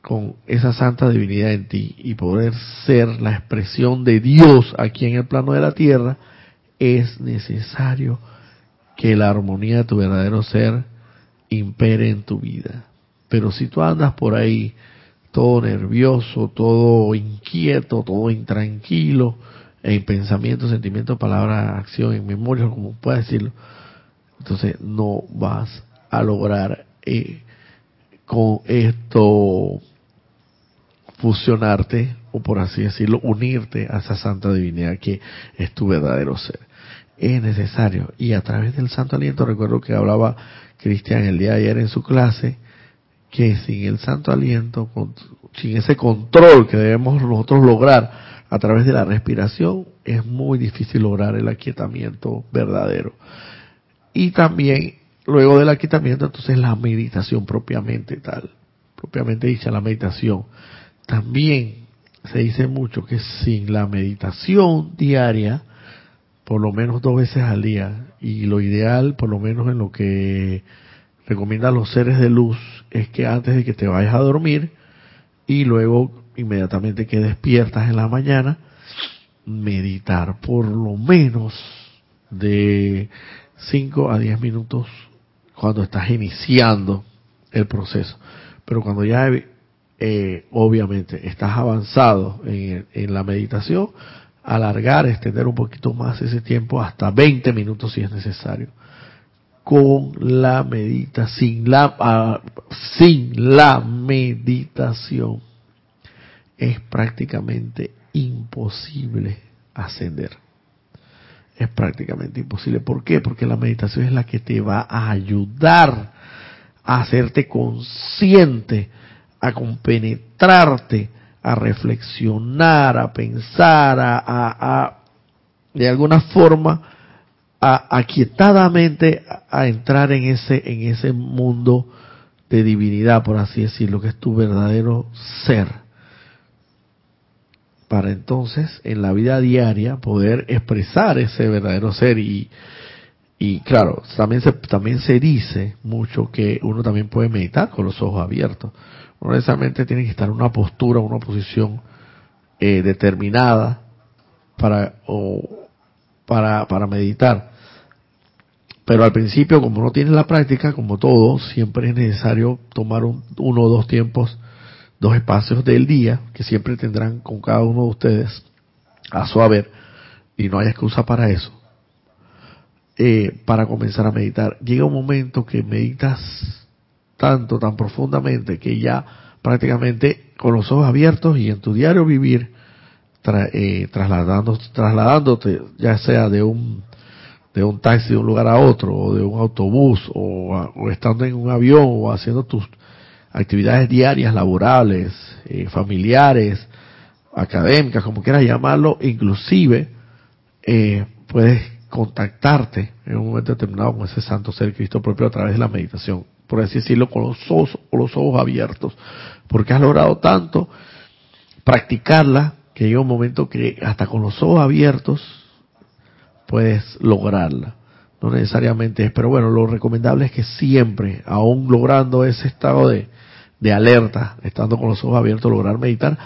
con esa santa divinidad en ti y poder ser la expresión de Dios aquí en el plano de la tierra, es necesario que la armonía de tu verdadero ser impere en tu vida. Pero si tú andas por ahí todo nervioso, todo inquieto, todo intranquilo, en pensamiento, sentimiento, palabra, acción, en memoria, como pueda decirlo, entonces no vas a lograr eh, con esto fusionarte o por así decirlo unirte a esa santa divinidad que es tu verdadero ser. Es necesario y a través del santo aliento recuerdo que hablaba Cristian el día de ayer en su clase que sin el santo aliento, sin ese control que debemos nosotros lograr a través de la respiración, es muy difícil lograr el aquietamiento verdadero. Y también, luego del aquietamiento, entonces la meditación propiamente tal, propiamente dicha la meditación. También se dice mucho que sin la meditación diaria, por lo menos dos veces al día, y lo ideal, por lo menos en lo que recomiendan los seres de luz, es que antes de que te vayas a dormir y luego inmediatamente que despiertas en la mañana, meditar por lo menos de 5 a 10 minutos cuando estás iniciando el proceso. Pero cuando ya eh, obviamente estás avanzado en, en, la meditación, alargar, extender un poquito más ese tiempo hasta 20 minutos si es necesario. Con la medita, sin la, ah, sin la meditación es prácticamente imposible ascender. Es prácticamente imposible. ¿Por qué? Porque la meditación es la que te va a ayudar a hacerte consciente, a compenetrarte, a reflexionar, a pensar, a, a, de alguna forma, a, aquietadamente a, entrar en ese, en ese mundo de divinidad, por así decirlo, que es tu verdadero ser para entonces en la vida diaria poder expresar ese verdadero ser y, y claro, también se, también se dice mucho que uno también puede meditar con los ojos abiertos. No necesariamente tiene que estar en una postura, una posición eh, determinada para, o, para, para meditar. Pero al principio, como no tienes la práctica, como todo, siempre es necesario tomar un, uno o dos tiempos dos espacios del día que siempre tendrán con cada uno de ustedes a su haber y no hay excusa para eso. Eh, para comenzar a meditar. Llega un momento que meditas tanto tan profundamente que ya prácticamente con los ojos abiertos y en tu diario vivir eh, trasladando, trasladándote ya sea de un de un taxi de un lugar a otro o de un autobús o, estando en un avión o haciendo tus actividades diarias, laborales, eh, familiares, académicas, como quieras llamarlo, inclusive eh, puedes contactarte en un momento determinado con ese santo ser Cristo propio a través de la meditación, por así decirlo, con los ojos, con los ojos abiertos, porque has logrado tanto practicarla que llega un momento que hasta con los ojos abiertos puedes lograrla. No necesariamente es, pero bueno, lo recomendable es que siempre, aún logrando ese estado de, de alerta, estando con los ojos abiertos, lograr meditar,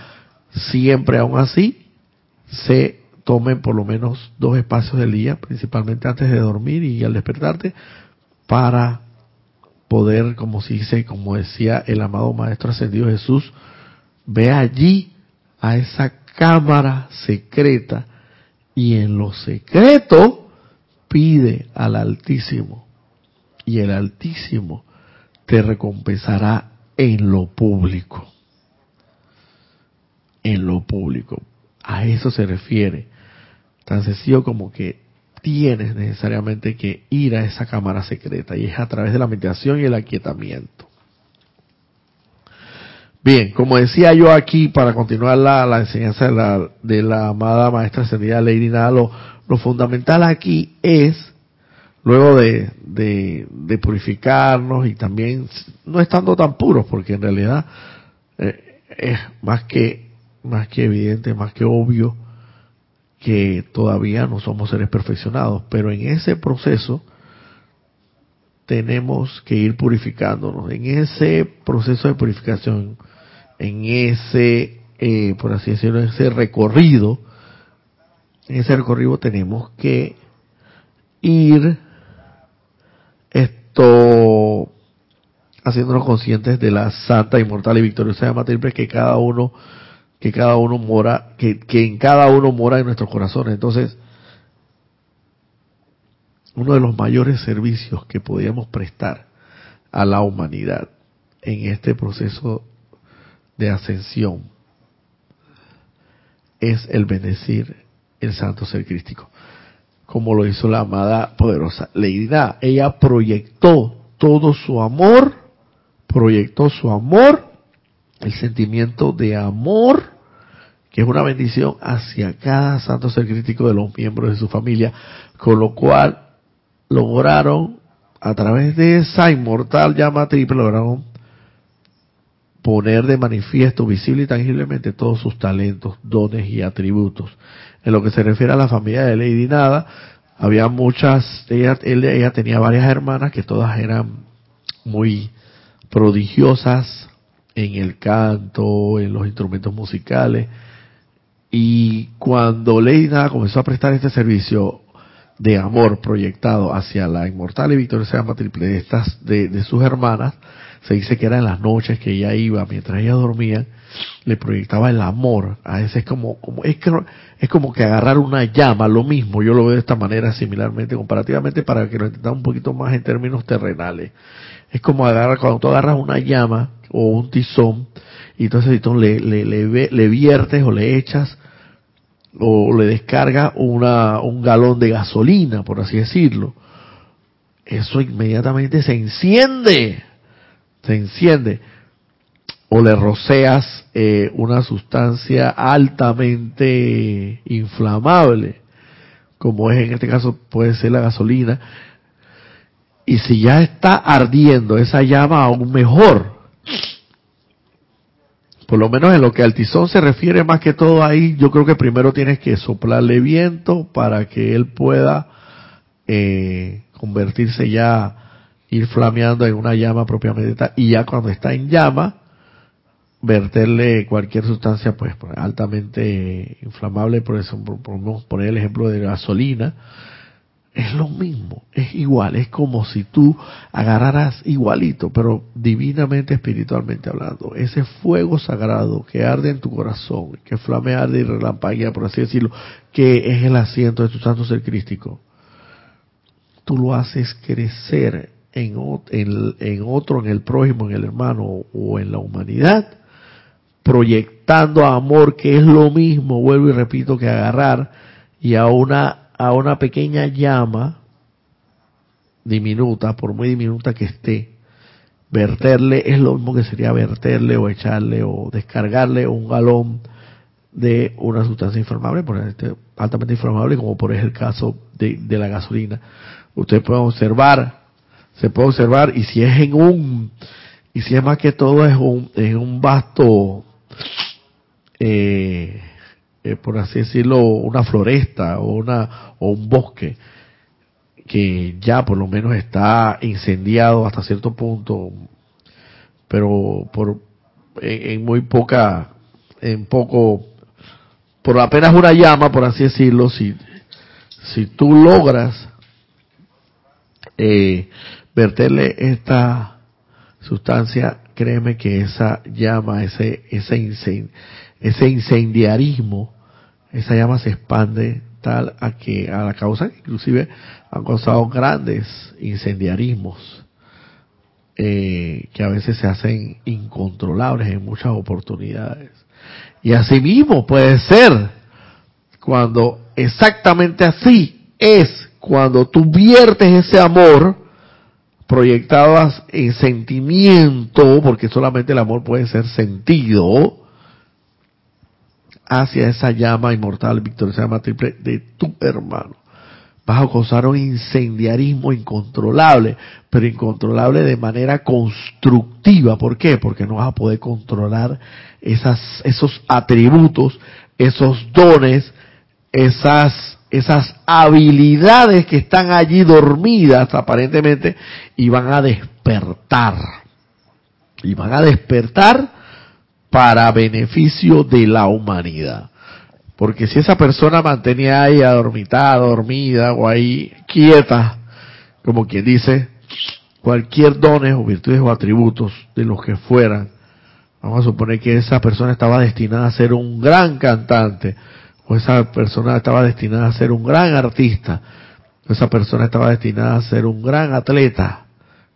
siempre aún así se tomen por lo menos dos espacios del día, principalmente antes de dormir y al despertarte, para poder, como se dice, como decía el amado Maestro Ascendido Jesús, ve allí a esa cámara secreta y en lo secreto pide al Altísimo y el Altísimo te recompensará en lo público. En lo público. A eso se refiere. Tan sencillo como que tienes necesariamente que ir a esa cámara secreta y es a través de la meditación y el aquietamiento. Bien, como decía yo aquí, para continuar la, enseñanza de la, de la amada maestra ascendida Lady Nada, lo, lo fundamental aquí es luego de, de, purificarnos y también no estando tan puros, porque en realidad eh, es más que, más que evidente, más que obvio que todavía no somos seres perfeccionados, pero en ese proceso tenemos que ir purificándonos, en ese proceso de purificación, en ese, eh, por así decirlo, ese recorrido, en ese recorrido tenemos que ir haciéndonos conscientes de la santa, inmortal y victoriosa llama triple que cada uno, que cada uno mora, que, que en cada uno mora en nuestros corazones. Entonces, uno de los mayores servicios que podíamos prestar a la humanidad en este proceso de ascensión es el bendecir el santo ser crístico, como lo hizo la amada poderosa Lady Ella proyectó todo su amor, proyectó su amor, el sentimiento de amor, que es una bendición hacia cada santo ser crítico de los miembros de su familia, con lo cual lograron, a través de esa inmortal llama triple, lograron poner de manifiesto visible y tangiblemente todos sus talentos, dones y atributos. En lo que se refiere a la familia de Lady Nada, había muchas, ella, ella tenía varias hermanas que todas eran muy prodigiosas en el canto, en los instrumentos musicales, y cuando Lady Nada comenzó a prestar este servicio, de amor proyectado hacia la inmortal y victoriosa llama triple de estas de, sus hermanas se dice que era en las noches que ella iba mientras ella dormía le proyectaba el amor a veces es como es que es como que agarrar una llama lo mismo yo lo veo de esta manera similarmente comparativamente para que lo entendamos un poquito más en términos terrenales. Es como agarrar cuando tú agarras una llama o un tizón y entonces tizón le, le, le, le viertes o le echas o le descarga una, un galón de gasolina, por así decirlo, eso inmediatamente se enciende, se enciende. O le roceas eh, una sustancia altamente inflamable, como es en este caso puede ser la gasolina, y si ya está ardiendo esa llama aún mejor, por lo menos en lo que al tizón se refiere más que todo ahí, yo creo que primero tienes que soplarle viento para que él pueda eh, convertirse ya, ir flameando en una llama propiamente tal, y ya cuando está en llama, verterle cualquier sustancia pues altamente inflamable, por eso poner el ejemplo de gasolina, es lo mismo, es igual, es como si tú agarraras igualito, pero divinamente, espiritualmente hablando, ese fuego sagrado que arde en tu corazón, que flamea, arde y relampaguea, por así decirlo, que es el asiento de tu santo ser crístico, tú lo haces crecer en, otro, en el prójimo, en el hermano o en la humanidad, proyectando amor, que es lo mismo, vuelvo y repito, que agarrar y a una a una pequeña llama diminuta, por muy diminuta que esté, verterle es lo mismo que sería verterle o echarle o descargarle un galón de una sustancia inflamable, altamente inflamable, como por ejemplo el caso de, la gasolina. Usted puede observar, se puede observar, y si es en un, y si es más que todo es un, en un vasto, eh, eh, por así decirlo, una floresta o, una, o un bosque que ya por lo menos está incendiado hasta cierto punto, pero por en, muy poca, en poco, por apenas una llama, por así decirlo, si, si tú logras eh, verterle esta sustancia, créeme que esa llama, ese, ese, ese incendiarismo esa llama se expande tal a que a la causa que inclusive han causado grandes incendiarismos eh, que a veces se hacen incontrolables en muchas oportunidades. Y asimismo puede ser cuando exactamente así es cuando tú viertes ese amor proyectado en sentimiento, porque solamente el amor puede ser sentido, hacia esa llama inmortal, victoriosa llama triple de tu hermano. Vas a causar un incendiarismo incontrolable, pero incontrolable de manera constructiva. ¿Por qué? Porque no vas a poder controlar esas, esos atributos, esos dones, esas, esas habilidades que están allí dormidas aparentemente y van a despertar. Y van a despertar para beneficio de la humanidad. Porque si esa persona mantenía ahí adormitada, dormida o ahí quieta, como quien dice, cualquier dones o virtudes o atributos de los que fueran, vamos a suponer que esa persona estaba destinada a ser un gran cantante, o esa persona estaba destinada a ser un gran artista, esa persona estaba destinada a ser un gran atleta,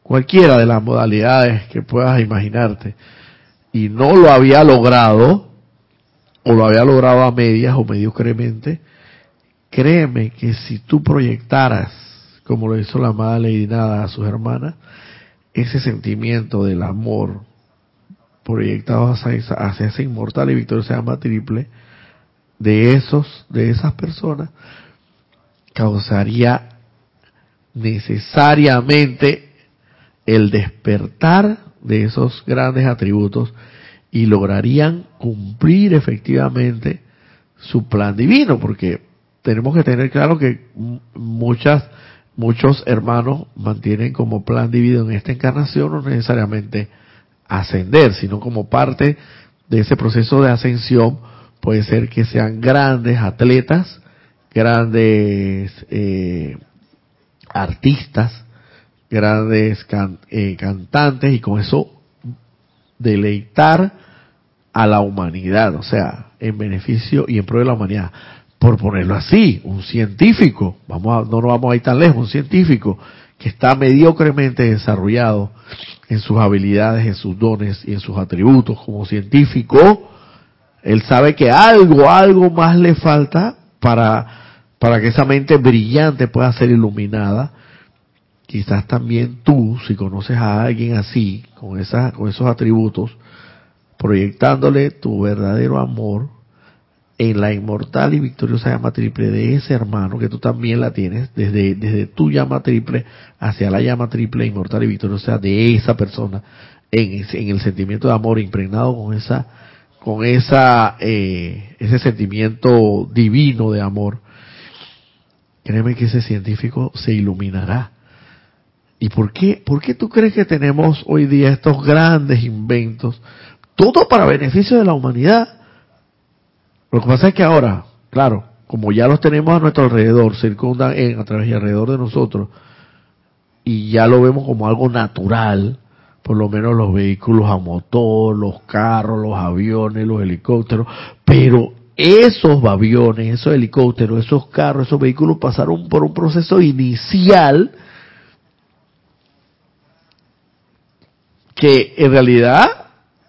cualquiera de las modalidades que puedas imaginarte, y no lo había logrado, o lo había logrado a medias o mediocremente, créeme que si tú proyectaras, como lo hizo la amada Lady Nada a sus hermanas, ese sentimiento del amor proyectado hacia esa, inmortal y victoria se llama triple, de esos, de esas personas, causaría necesariamente el despertar de esos grandes atributos y lograrían cumplir efectivamente su plan divino, porque tenemos que tener claro que muchas muchos hermanos mantienen como plan divino en esta encarnación no necesariamente ascender, sino como parte de ese proceso de ascensión puede ser que sean grandes atletas, grandes eh, artistas, grandes eh, cantantes y con eso deleitar a la humanidad, o sea, en beneficio y en pro de la humanidad. Por ponerlo así, un científico, vamos a, no nos vamos a ir tan lejos, un científico que está mediocremente desarrollado en sus habilidades, en sus dones y en sus atributos como científico, él sabe que algo, algo más le falta para, para que esa mente brillante pueda ser iluminada. Quizás también tú, si conoces a alguien así, con, esa, con esos atributos, proyectándole tu verdadero amor en la inmortal y victoriosa llama triple de ese hermano que tú también la tienes, desde, desde tu llama triple hacia la llama triple inmortal y victoriosa de esa persona, en, en el sentimiento de amor impregnado con esa, con esa, eh, ese sentimiento divino de amor, créeme que ese científico se iluminará. ¿Y por qué, por qué tú crees que tenemos hoy día estos grandes inventos? Todo para beneficio de la humanidad. Lo que pasa es que ahora, claro, como ya los tenemos a nuestro alrededor, circundan en, a través y alrededor de nosotros, y ya lo vemos como algo natural, por lo menos los vehículos a motor, los carros, los aviones, los helicópteros, pero esos aviones, esos helicópteros, esos carros, esos vehículos pasaron por un proceso inicial que en realidad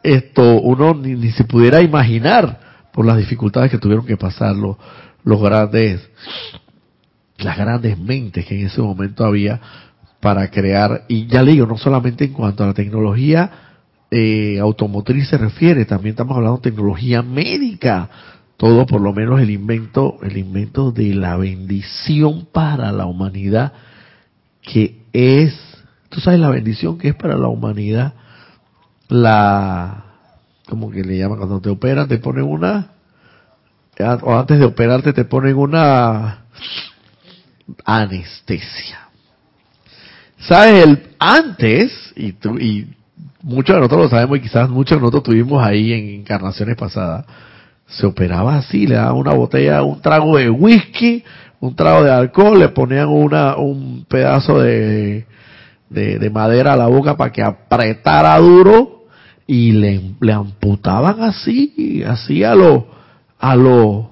esto uno ni, se pudiera imaginar por las dificultades que tuvieron que pasar los, los grandes las grandes mentes que en ese momento había para crear y ya le digo no solamente en cuanto a la tecnología eh, automotriz se refiere también estamos hablando de tecnología médica todo por lo menos el invento el invento de la bendición para la humanidad que es tú sabes la bendición que es para la humanidad la, como que le llaman cuando te operan, te ponen una, o antes de operarte te ponen una anestesia. ¿Sabes? El, antes, y, tú, y muchos de nosotros lo sabemos y quizás muchos de nosotros tuvimos ahí en encarnaciones pasadas, se operaba así, le daban una botella, un trago de whisky, un trago de alcohol, le ponían una, un pedazo de, de, de madera a la boca para que apretara duro y le, le amputaban así, así a lo, a lo,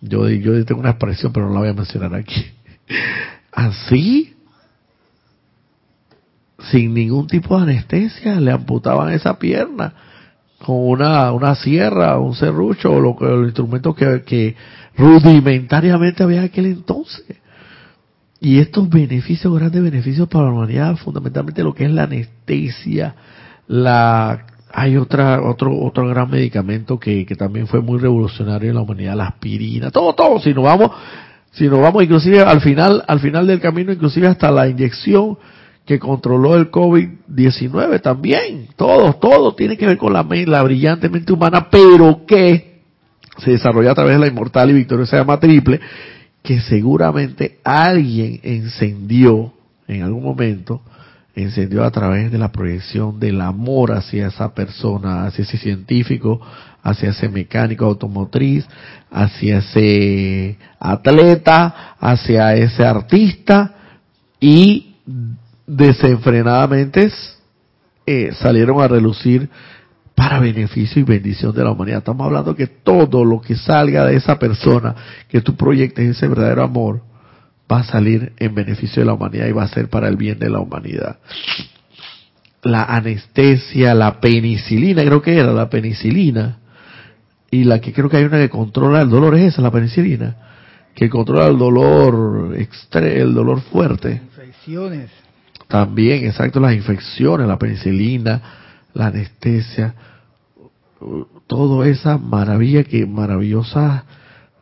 yo, yo tengo una expresión pero no la voy a mencionar aquí, [LAUGHS] así, sin ningún tipo de anestesia, le amputaban esa pierna con una, una sierra, un serrucho, o lo, que, que rudimentariamente había en aquel entonces. Y estos beneficios, grandes beneficios para la humanidad, fundamentalmente lo que es la anestesia, la hay otra, otro, otro gran medicamento que, que también fue muy revolucionario en la humanidad, la aspirina, todo, todo, si nos vamos, si nos vamos inclusive al final, al final del camino, inclusive hasta la inyección que controló el COVID-19 también, todo, todo tiene que ver con la, la brillante mente humana, pero que se desarrolla a través de la inmortal y victoriosa llama triple, que seguramente alguien encendió en algún momento, encendió a través de la proyección del amor hacia esa persona, hacia ese científico, hacia ese mecánico automotriz, hacia ese atleta, hacia ese artista y desenfrenadamente eh, salieron a relucir para beneficio y bendición de la humanidad. Estamos hablando que todo lo que salga de esa persona, que tú proyectes ese verdadero amor, va a salir en beneficio de la humanidad y va a ser para el bien de la humanidad. La anestesia, la penicilina, creo que era la penicilina, y la que creo que hay una que controla el dolor es esa, la penicilina, que controla el dolor, el dolor fuerte. Infecciones. También, exacto, las infecciones, la penicilina, la anestesia, toda esa maravilla que maravillosa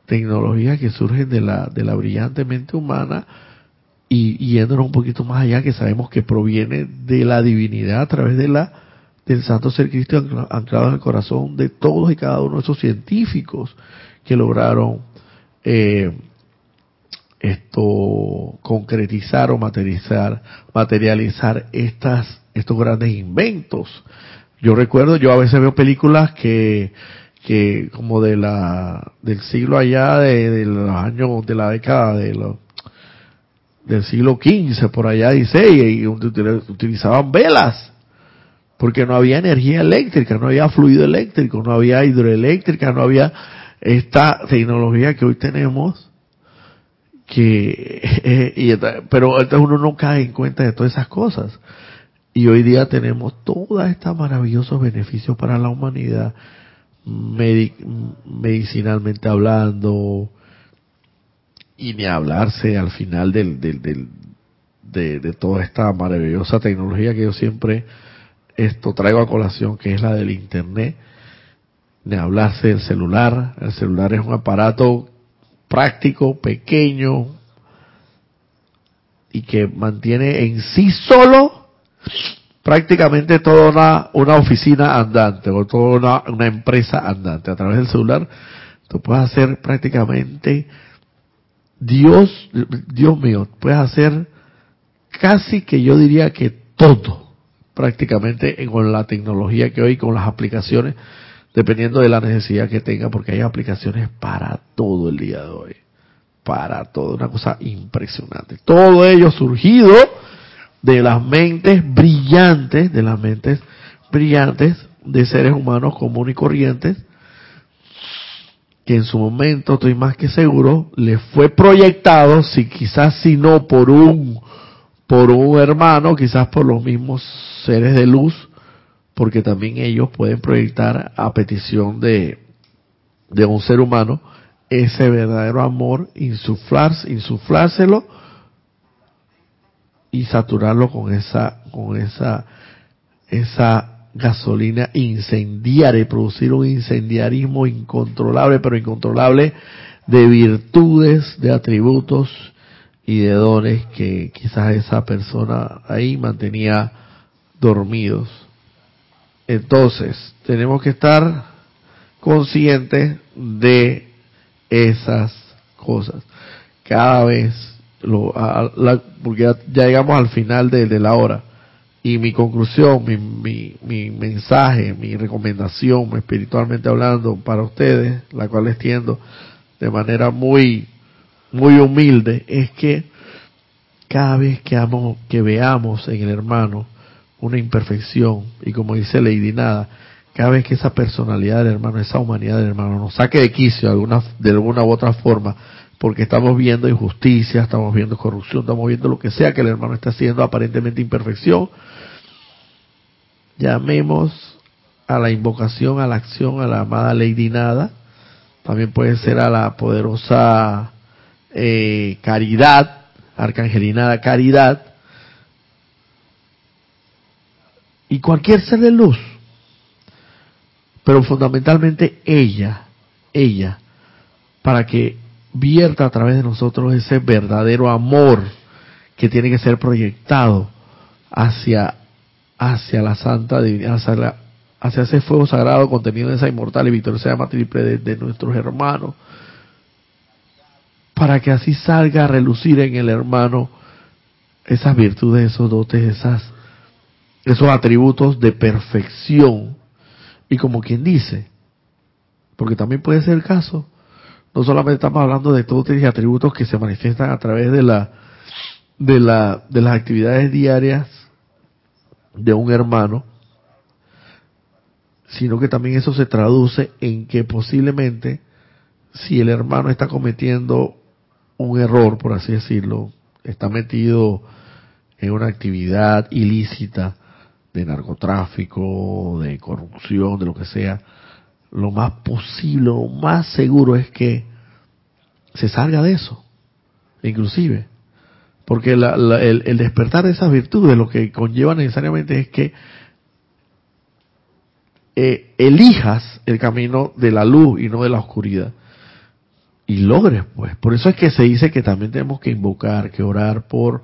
tecnología que surgen de la de la brillante mente humana y, yéndonos un poquito más allá que sabemos que proviene de la divinidad a través de la del santo ser Cristo anclado en el corazón de todos y cada uno de esos científicos que lograron eh, esto concretizar o materializar materializar estas estos grandes inventos. Yo recuerdo, yo a veces veo películas que, que como de la, del siglo allá, de, los años, de la década de los, del siglo XV, por allá dice, y utilizaban velas, porque no había energía eléctrica, no había fluido eléctrico, no había hidroeléctrica, no había esta tecnología que hoy tenemos, que, [LAUGHS] y, pero entonces uno no cae en cuenta de todas esas cosas. Y hoy día tenemos todos estos maravillosos beneficios para la humanidad, medicinalmente hablando, y ni hablarse al final del, del, del de, de, toda esta maravillosa tecnología que yo siempre esto traigo a colación, que es la del Internet, ni hablarse del celular. El celular es un aparato práctico, pequeño, y que mantiene en sí solo prácticamente toda una, oficina andante o toda una, una empresa andante. A través del celular tú puedes hacer prácticamente Dios, Dios mío, puedes hacer casi que yo diría que todo, prácticamente con la tecnología que hoy, con las aplicaciones, dependiendo de la necesidad que tenga, porque hay aplicaciones para todo el día de hoy, para todo, una cosa impresionante. Todo ello surgido de las mentes brillantes, de las mentes brillantes de seres humanos comunes y corrientes, que en su momento, estoy más que seguro, le fue proyectado, si quizás si no por un, por un hermano, quizás por los mismos seres de luz, porque también ellos pueden proyectar a petición de, de un ser humano ese verdadero amor, insuflar, insuflárselo y saturarlo con esa, con esa, esa gasolina incendiaria producir un incendiarismo incontrolable, pero incontrolable de virtudes, de atributos y de dones que quizás esa persona ahí mantenía dormidos. Entonces, tenemos que estar conscientes de esas cosas. Cada vez lo, porque ya, llegamos al final de, la hora. Y mi conclusión, mi, mensaje, mi recomendación, espiritualmente hablando, para ustedes, la cual les tiendo de manera muy, muy humilde, es que cada vez que, amo, que veamos en el hermano una imperfección, y como dice Lady Nada, cada vez que esa personalidad del hermano, esa humanidad del hermano nos saque de quicio de alguna, u otra forma, porque estamos viendo injusticia, estamos viendo corrupción, estamos viendo lo que sea que el hermano está haciendo aparentemente imperfección. Llamemos a la invocación, a la acción, a la amada Lady Nada. También puede ser a la poderosa eh, caridad, arcangelinada caridad. Y cualquier ser de luz. Pero fundamentalmente ella, ella, para que vierta a través de nosotros ese verdadero amor que tiene que ser proyectado hacia, hacia la santa divinidad, hacia, hacia ese fuego sagrado contenido en esa inmortal y victoriosa llama triple de, de nuestros hermanos, para que así salga a relucir en el hermano esas virtudes, esos dotes, esas, esos atributos de perfección. Y como quien dice, porque también puede ser el caso, no solamente estamos hablando de todos y atributos que se manifiestan a través de la de, la, de las actividades diarias de un hermano, sino que también eso se traduce en que posiblemente si el hermano está cometiendo un error, por así decirlo, está metido en una actividad ilícita de narcotráfico, de corrupción, de lo que sea, lo más posible, lo más seguro es que se salga de eso, inclusive. Porque el, despertar de esas virtudes lo que conlleva necesariamente es que eh, elijas el camino de la luz y no de la oscuridad. Y logres, pues. Por eso es que se dice que también tenemos que invocar, que orar por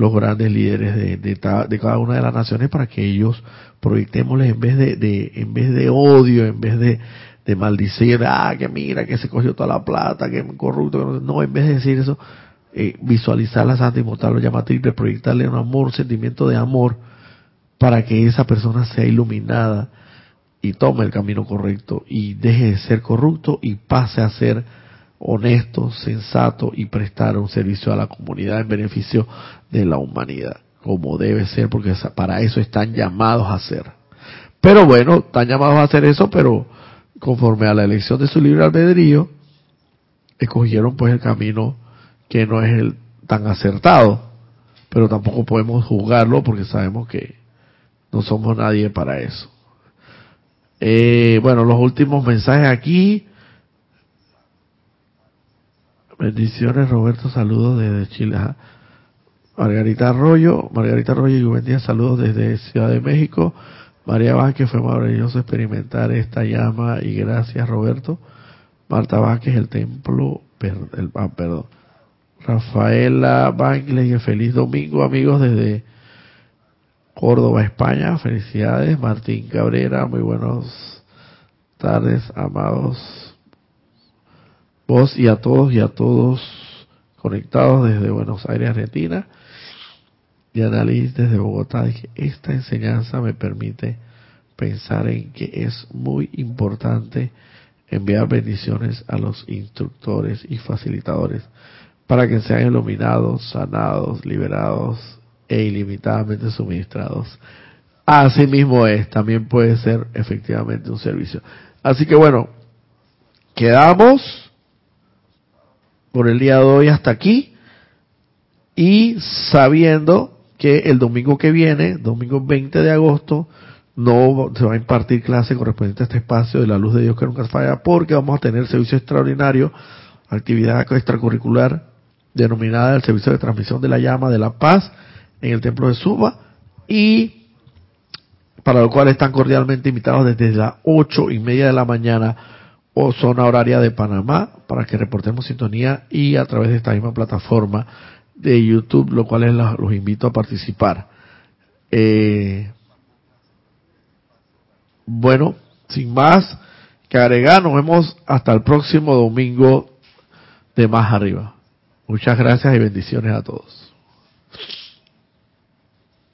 los grandes líderes de, de, cada una de las naciones para que ellos proyectémosles en vez de, en vez de odio, en vez de, de maldecir, ah, que mira, que se cogió toda la plata, que es corrupto, no, en vez de decir eso, eh, visualizar la Santa Inmortal, lo llama triple, proyectarle un amor, un sentimiento de amor, para que esa persona sea iluminada y tome el camino correcto y deje de ser corrupto y pase a ser honesto, sensato y prestar un servicio a la comunidad en beneficio de la humanidad, como debe ser, porque para eso están llamados a ser. Pero bueno, están llamados a hacer eso, pero conforme a la elección de su libre albedrío, escogieron pues el camino que no es el tan acertado, pero tampoco podemos juzgarlo porque sabemos que no somos nadie para eso. Eh, bueno, los últimos mensajes aquí. Bendiciones, Roberto, saludos desde Chile. Margarita Arroyo, Margarita Arroyo y Juventud, saludos desde Ciudad de México. María Vázquez, fue maravilloso experimentar esta llama y gracias Roberto. Marta Vázquez, el templo, el, ah, perdón. Rafaela y feliz domingo amigos desde Córdoba, España. Felicidades. Martín Cabrera, muy buenas tardes, amados. Vos y a todos y a todos conectados desde Buenos Aires, Argentina y análisis desde Bogotá, dije, esta enseñanza me permite pensar en que es muy importante enviar bendiciones a los instructores y facilitadores para que sean iluminados, sanados, liberados e ilimitadamente suministrados. Así mismo es, también puede ser efectivamente un servicio. Así que bueno, quedamos por el día de hoy hasta aquí. Y sabiendo que el domingo que viene, domingo 20 de agosto, no se va a impartir clase correspondiente a este espacio de la luz de Dios que nunca falla, porque vamos a tener servicio extraordinario, actividad extracurricular denominada el servicio de transmisión de la llama de la paz en el templo de Suba y para lo cual están cordialmente invitados desde las ocho y media de la mañana o zona horaria de Panamá para que reportemos sintonía y a través de esta misma plataforma de YouTube, lo cual es los invito a participar. Eh, bueno, sin más que agregar, nos vemos hasta el próximo domingo de más arriba. Muchas gracias y bendiciones a todos.